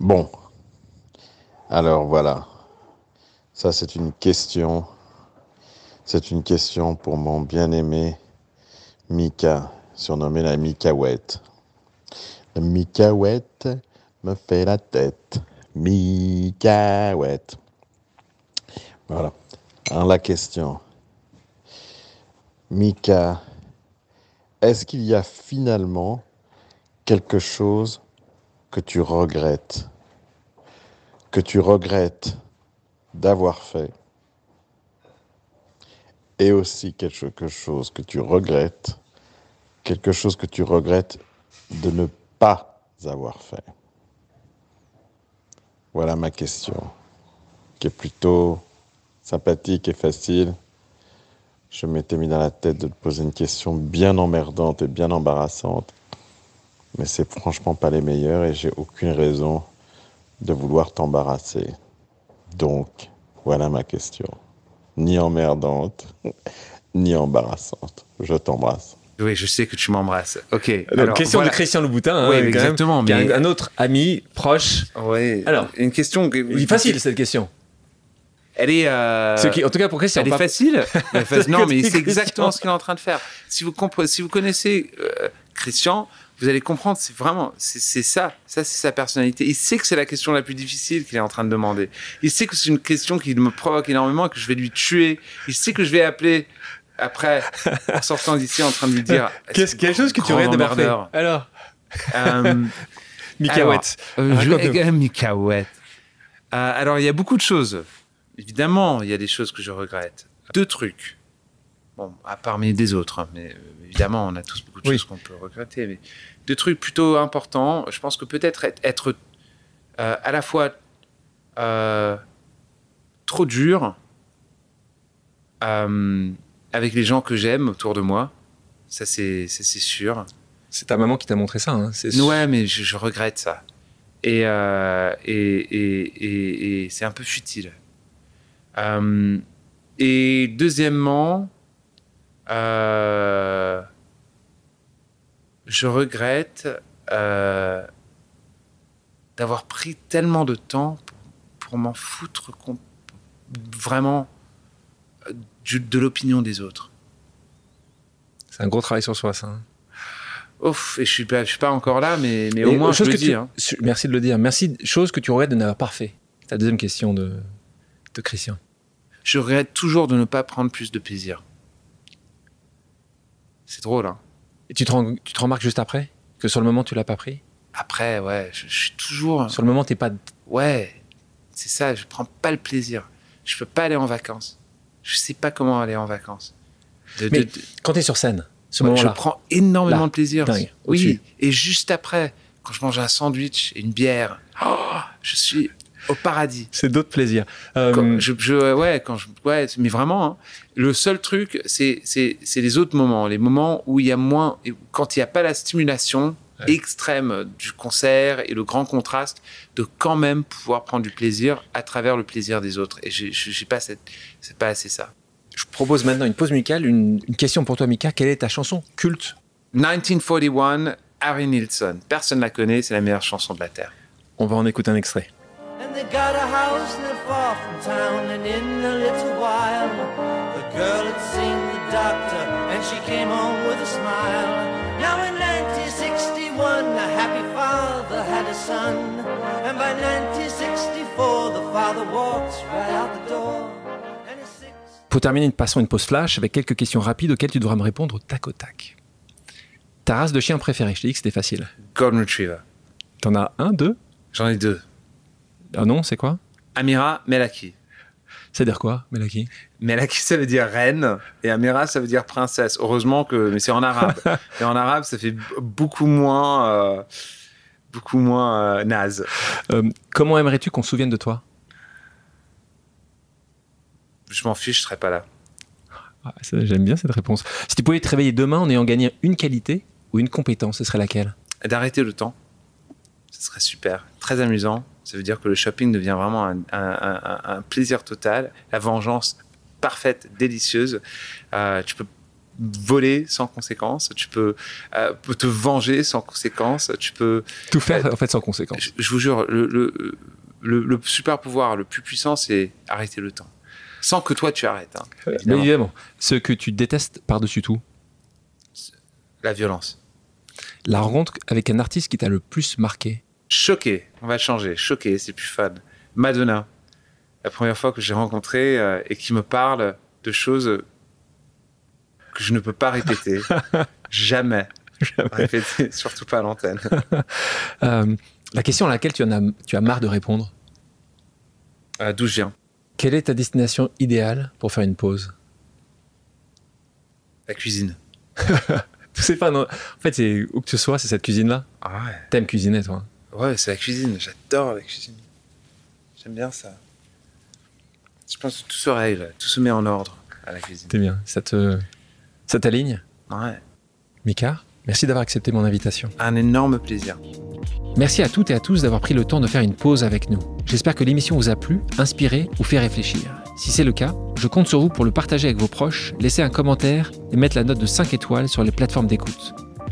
Bon. Alors voilà. Ça, c'est une question. C'est une question pour mon bien-aimé Mika, surnommé la Mikaouette. La Mikaouette me fait la tête. Mikaouette. Voilà. Alors la question. Mika, est-ce qu'il y a finalement quelque chose que tu regrettes? Que tu regrettes d'avoir fait et aussi quelque chose que tu regrettes, quelque chose que tu regrettes de ne pas avoir fait. Voilà ma question, qui est plutôt sympathique et facile. Je m'étais mis dans la tête de te poser une question bien emmerdante et bien embarrassante, mais c'est franchement pas les meilleurs et j'ai aucune raison de vouloir t'embarrasser. Donc, voilà ma question. Ni emmerdante, ni embarrassante. Je t'embrasse. Oui, je sais que tu m'embrasses. Ok. Donc, alors, question voilà. de Christian Louboutin. hein, Oui, même, exactement, qui un, un autre ami proche. Ouais. Alors, une question. que- Il est facile cette question. Elle est. euh, Ce qui, en tout cas pour Christian. Elle est pas- facile. Non, mais c'est exactement ce qu'il est en train de faire. Si vous, compre- si vous connaissez euh, Christian, vous allez comprendre, c'est vraiment, c'est ça. Ça, c'est sa personnalité. Il sait que c'est la question la plus difficile qu'il est en train de demander. Il sait que c'est une question qui me provoque énormément et que je vais lui tuer. Il sait que je vais appeler après, en sortant d'ici, en train de lui dire. Qu'est-ce quelque chose que tu aurais. Alors, Euh, Mikaouette. euh, Mikaouette. Euh, alors, il y a beaucoup de choses. Évidemment, il y a des choses que je regrette. Deux trucs. Bon, à part mes des autres, hein, mais euh, évidemment, on a tous beaucoup de Oui. choses qu'on peut regretter. Mais deux trucs plutôt importants. Je pense que peut-être être, être, euh, à la fois euh, trop dur avec les gens que j'aime autour de moi. Ça, c'est sûr. C'est ta maman qui t'a montré ça. hein, c'est Ouais, mais je, je regrette ça. Et, et, et, et- c'est un peu futile. Et deuxièmement, euh, je regrette euh, d'avoir pris tellement de temps pour, pour m'en foutre vraiment euh, du- de l'opinion des autres. C'est un gros travail sur soi, ça. hein. Ouf, et je suis pas, je suis pas encore là, mais, mais Et au moins je le dis. tu- hein. Merci de le dire. Merci. Chose que tu regrettes de n'avoir pas fait. Ta deuxième question de, de Christian. Je regrette toujours de ne pas prendre plus de plaisir. C'est drôle, hein. Et tu te, rends- tu te remarques juste après que sur le moment, tu l'as pas pris? Après, ouais, je, je suis toujours. Sur le moment, t'es pas. Ouais, c'est ça, je prends pas le plaisir. Je peux pas aller en vacances. Je sais pas comment aller en vacances. De- Mais de- Quand t'es sur scène, ce Ouais, je moment-là, prends énormément Là, de plaisir. dingue, oui, et juste après, quand je mange un sandwich et une bière, oh, je suis au paradis. c'est d'autres plaisirs. Euh, Quand je, je- ouais, quand je, ouais, mais vraiment, hein. le seul truc, c'est, c'est, c'est les autres moments, les moments où il y a moins, quand il n'y a pas la stimulation Ouais. extrême du concert et le grand contraste, de quand même pouvoir prendre du plaisir à travers le plaisir des autres. Et j'ai, j'ai pas cette, c'est pas assez ça. Je propose maintenant une pause musicale. Une, une question pour toi, Mika. Quelle est ta chanson culte? 1941, Harry Nilsson. Personne la connaît, c'est la meilleure chanson de la Terre. On va en écouter un extrait. And they got a house not far from town, and in a little while, the girl had seen the doctor, and she came home with a smile. Now in 1961, a happy father had a son, and by 1964, the father walks right out the door. And his six Pour terminer, passons une pause flash avec quelques questions rapides auxquelles tu devras me répondre au tac au tac. Ta race de chien préférée Je t'ai dit que c'était facile. Golden Retriever. T'en as un, deux? J'en ai deux. Ah non, c'est quoi Amira, Melaki. C'est-à-dire quoi, Melaki? Melaki, ça veut dire reine, et Amira, ça veut dire princesse. Heureusement que, mais c'est en arabe. et en arabe, ça fait beaucoup moins, euh, beaucoup moins euh, naze. Euh, Comment aimerais-tu qu'on se souvienne de toi? Je m'en fiche, je serais pas là. Ah, ça, J'aime bien cette réponse. Si tu pouvais te réveiller demain en ayant gagné une qualité ou une compétence, ce serait laquelle? D'arrêter le temps, ce serait super, très amusant. Ça veut dire que le shopping devient vraiment un, un- un- un plaisir total, la vengeance parfaite, délicieuse. Euh, tu peux voler sans conséquence, tu peux euh, te venger sans conséquence, tu peux Tout faire en fait sans conséquence. Je, je vous jure, le, le, le- le super pouvoir le plus puissant, c'est arrêter le temps. Sans que toi tu arrêtes. hein, Mais évidemment, ce que tu détestes par-dessus tout, La violence. la rencontre avec un artiste qui t'a le plus marqué. Choqué, on va le changer. Choqué, c'est plus fun. Madonna, la première fois que j'ai rencontré euh, et qui me parle de choses que je ne peux pas répéter. Jamais. Répéter, surtout pas à l'antenne. Euh, la question à laquelle tu, en as, tu as marre de répondre? Euh, D'où je viens Quelle est ta destination idéale pour faire une pause? La cuisine. Pas non. En fait, où que tu sois, c'est cette cuisine-là. Ah ouais. T'aimes cuisiner, toi? Ouais, c'est la cuisine. J'adore la cuisine. J'aime bien ça. Je pense que tout se règle, tout se met en ordre à la cuisine. T'es bien. Ça te, ça t'aligne? Ouais. Mika, merci d'avoir accepté mon invitation. Un énorme plaisir. Merci à toutes et à tous d'avoir pris le temps de faire une pause avec nous. J'espère que l'émission vous a plu, inspiré ou fait réfléchir. Si c'est le cas, je compte sur vous pour le partager avec vos proches, laisser un commentaire et mettre la note de 5 étoiles sur les plateformes d'écoute.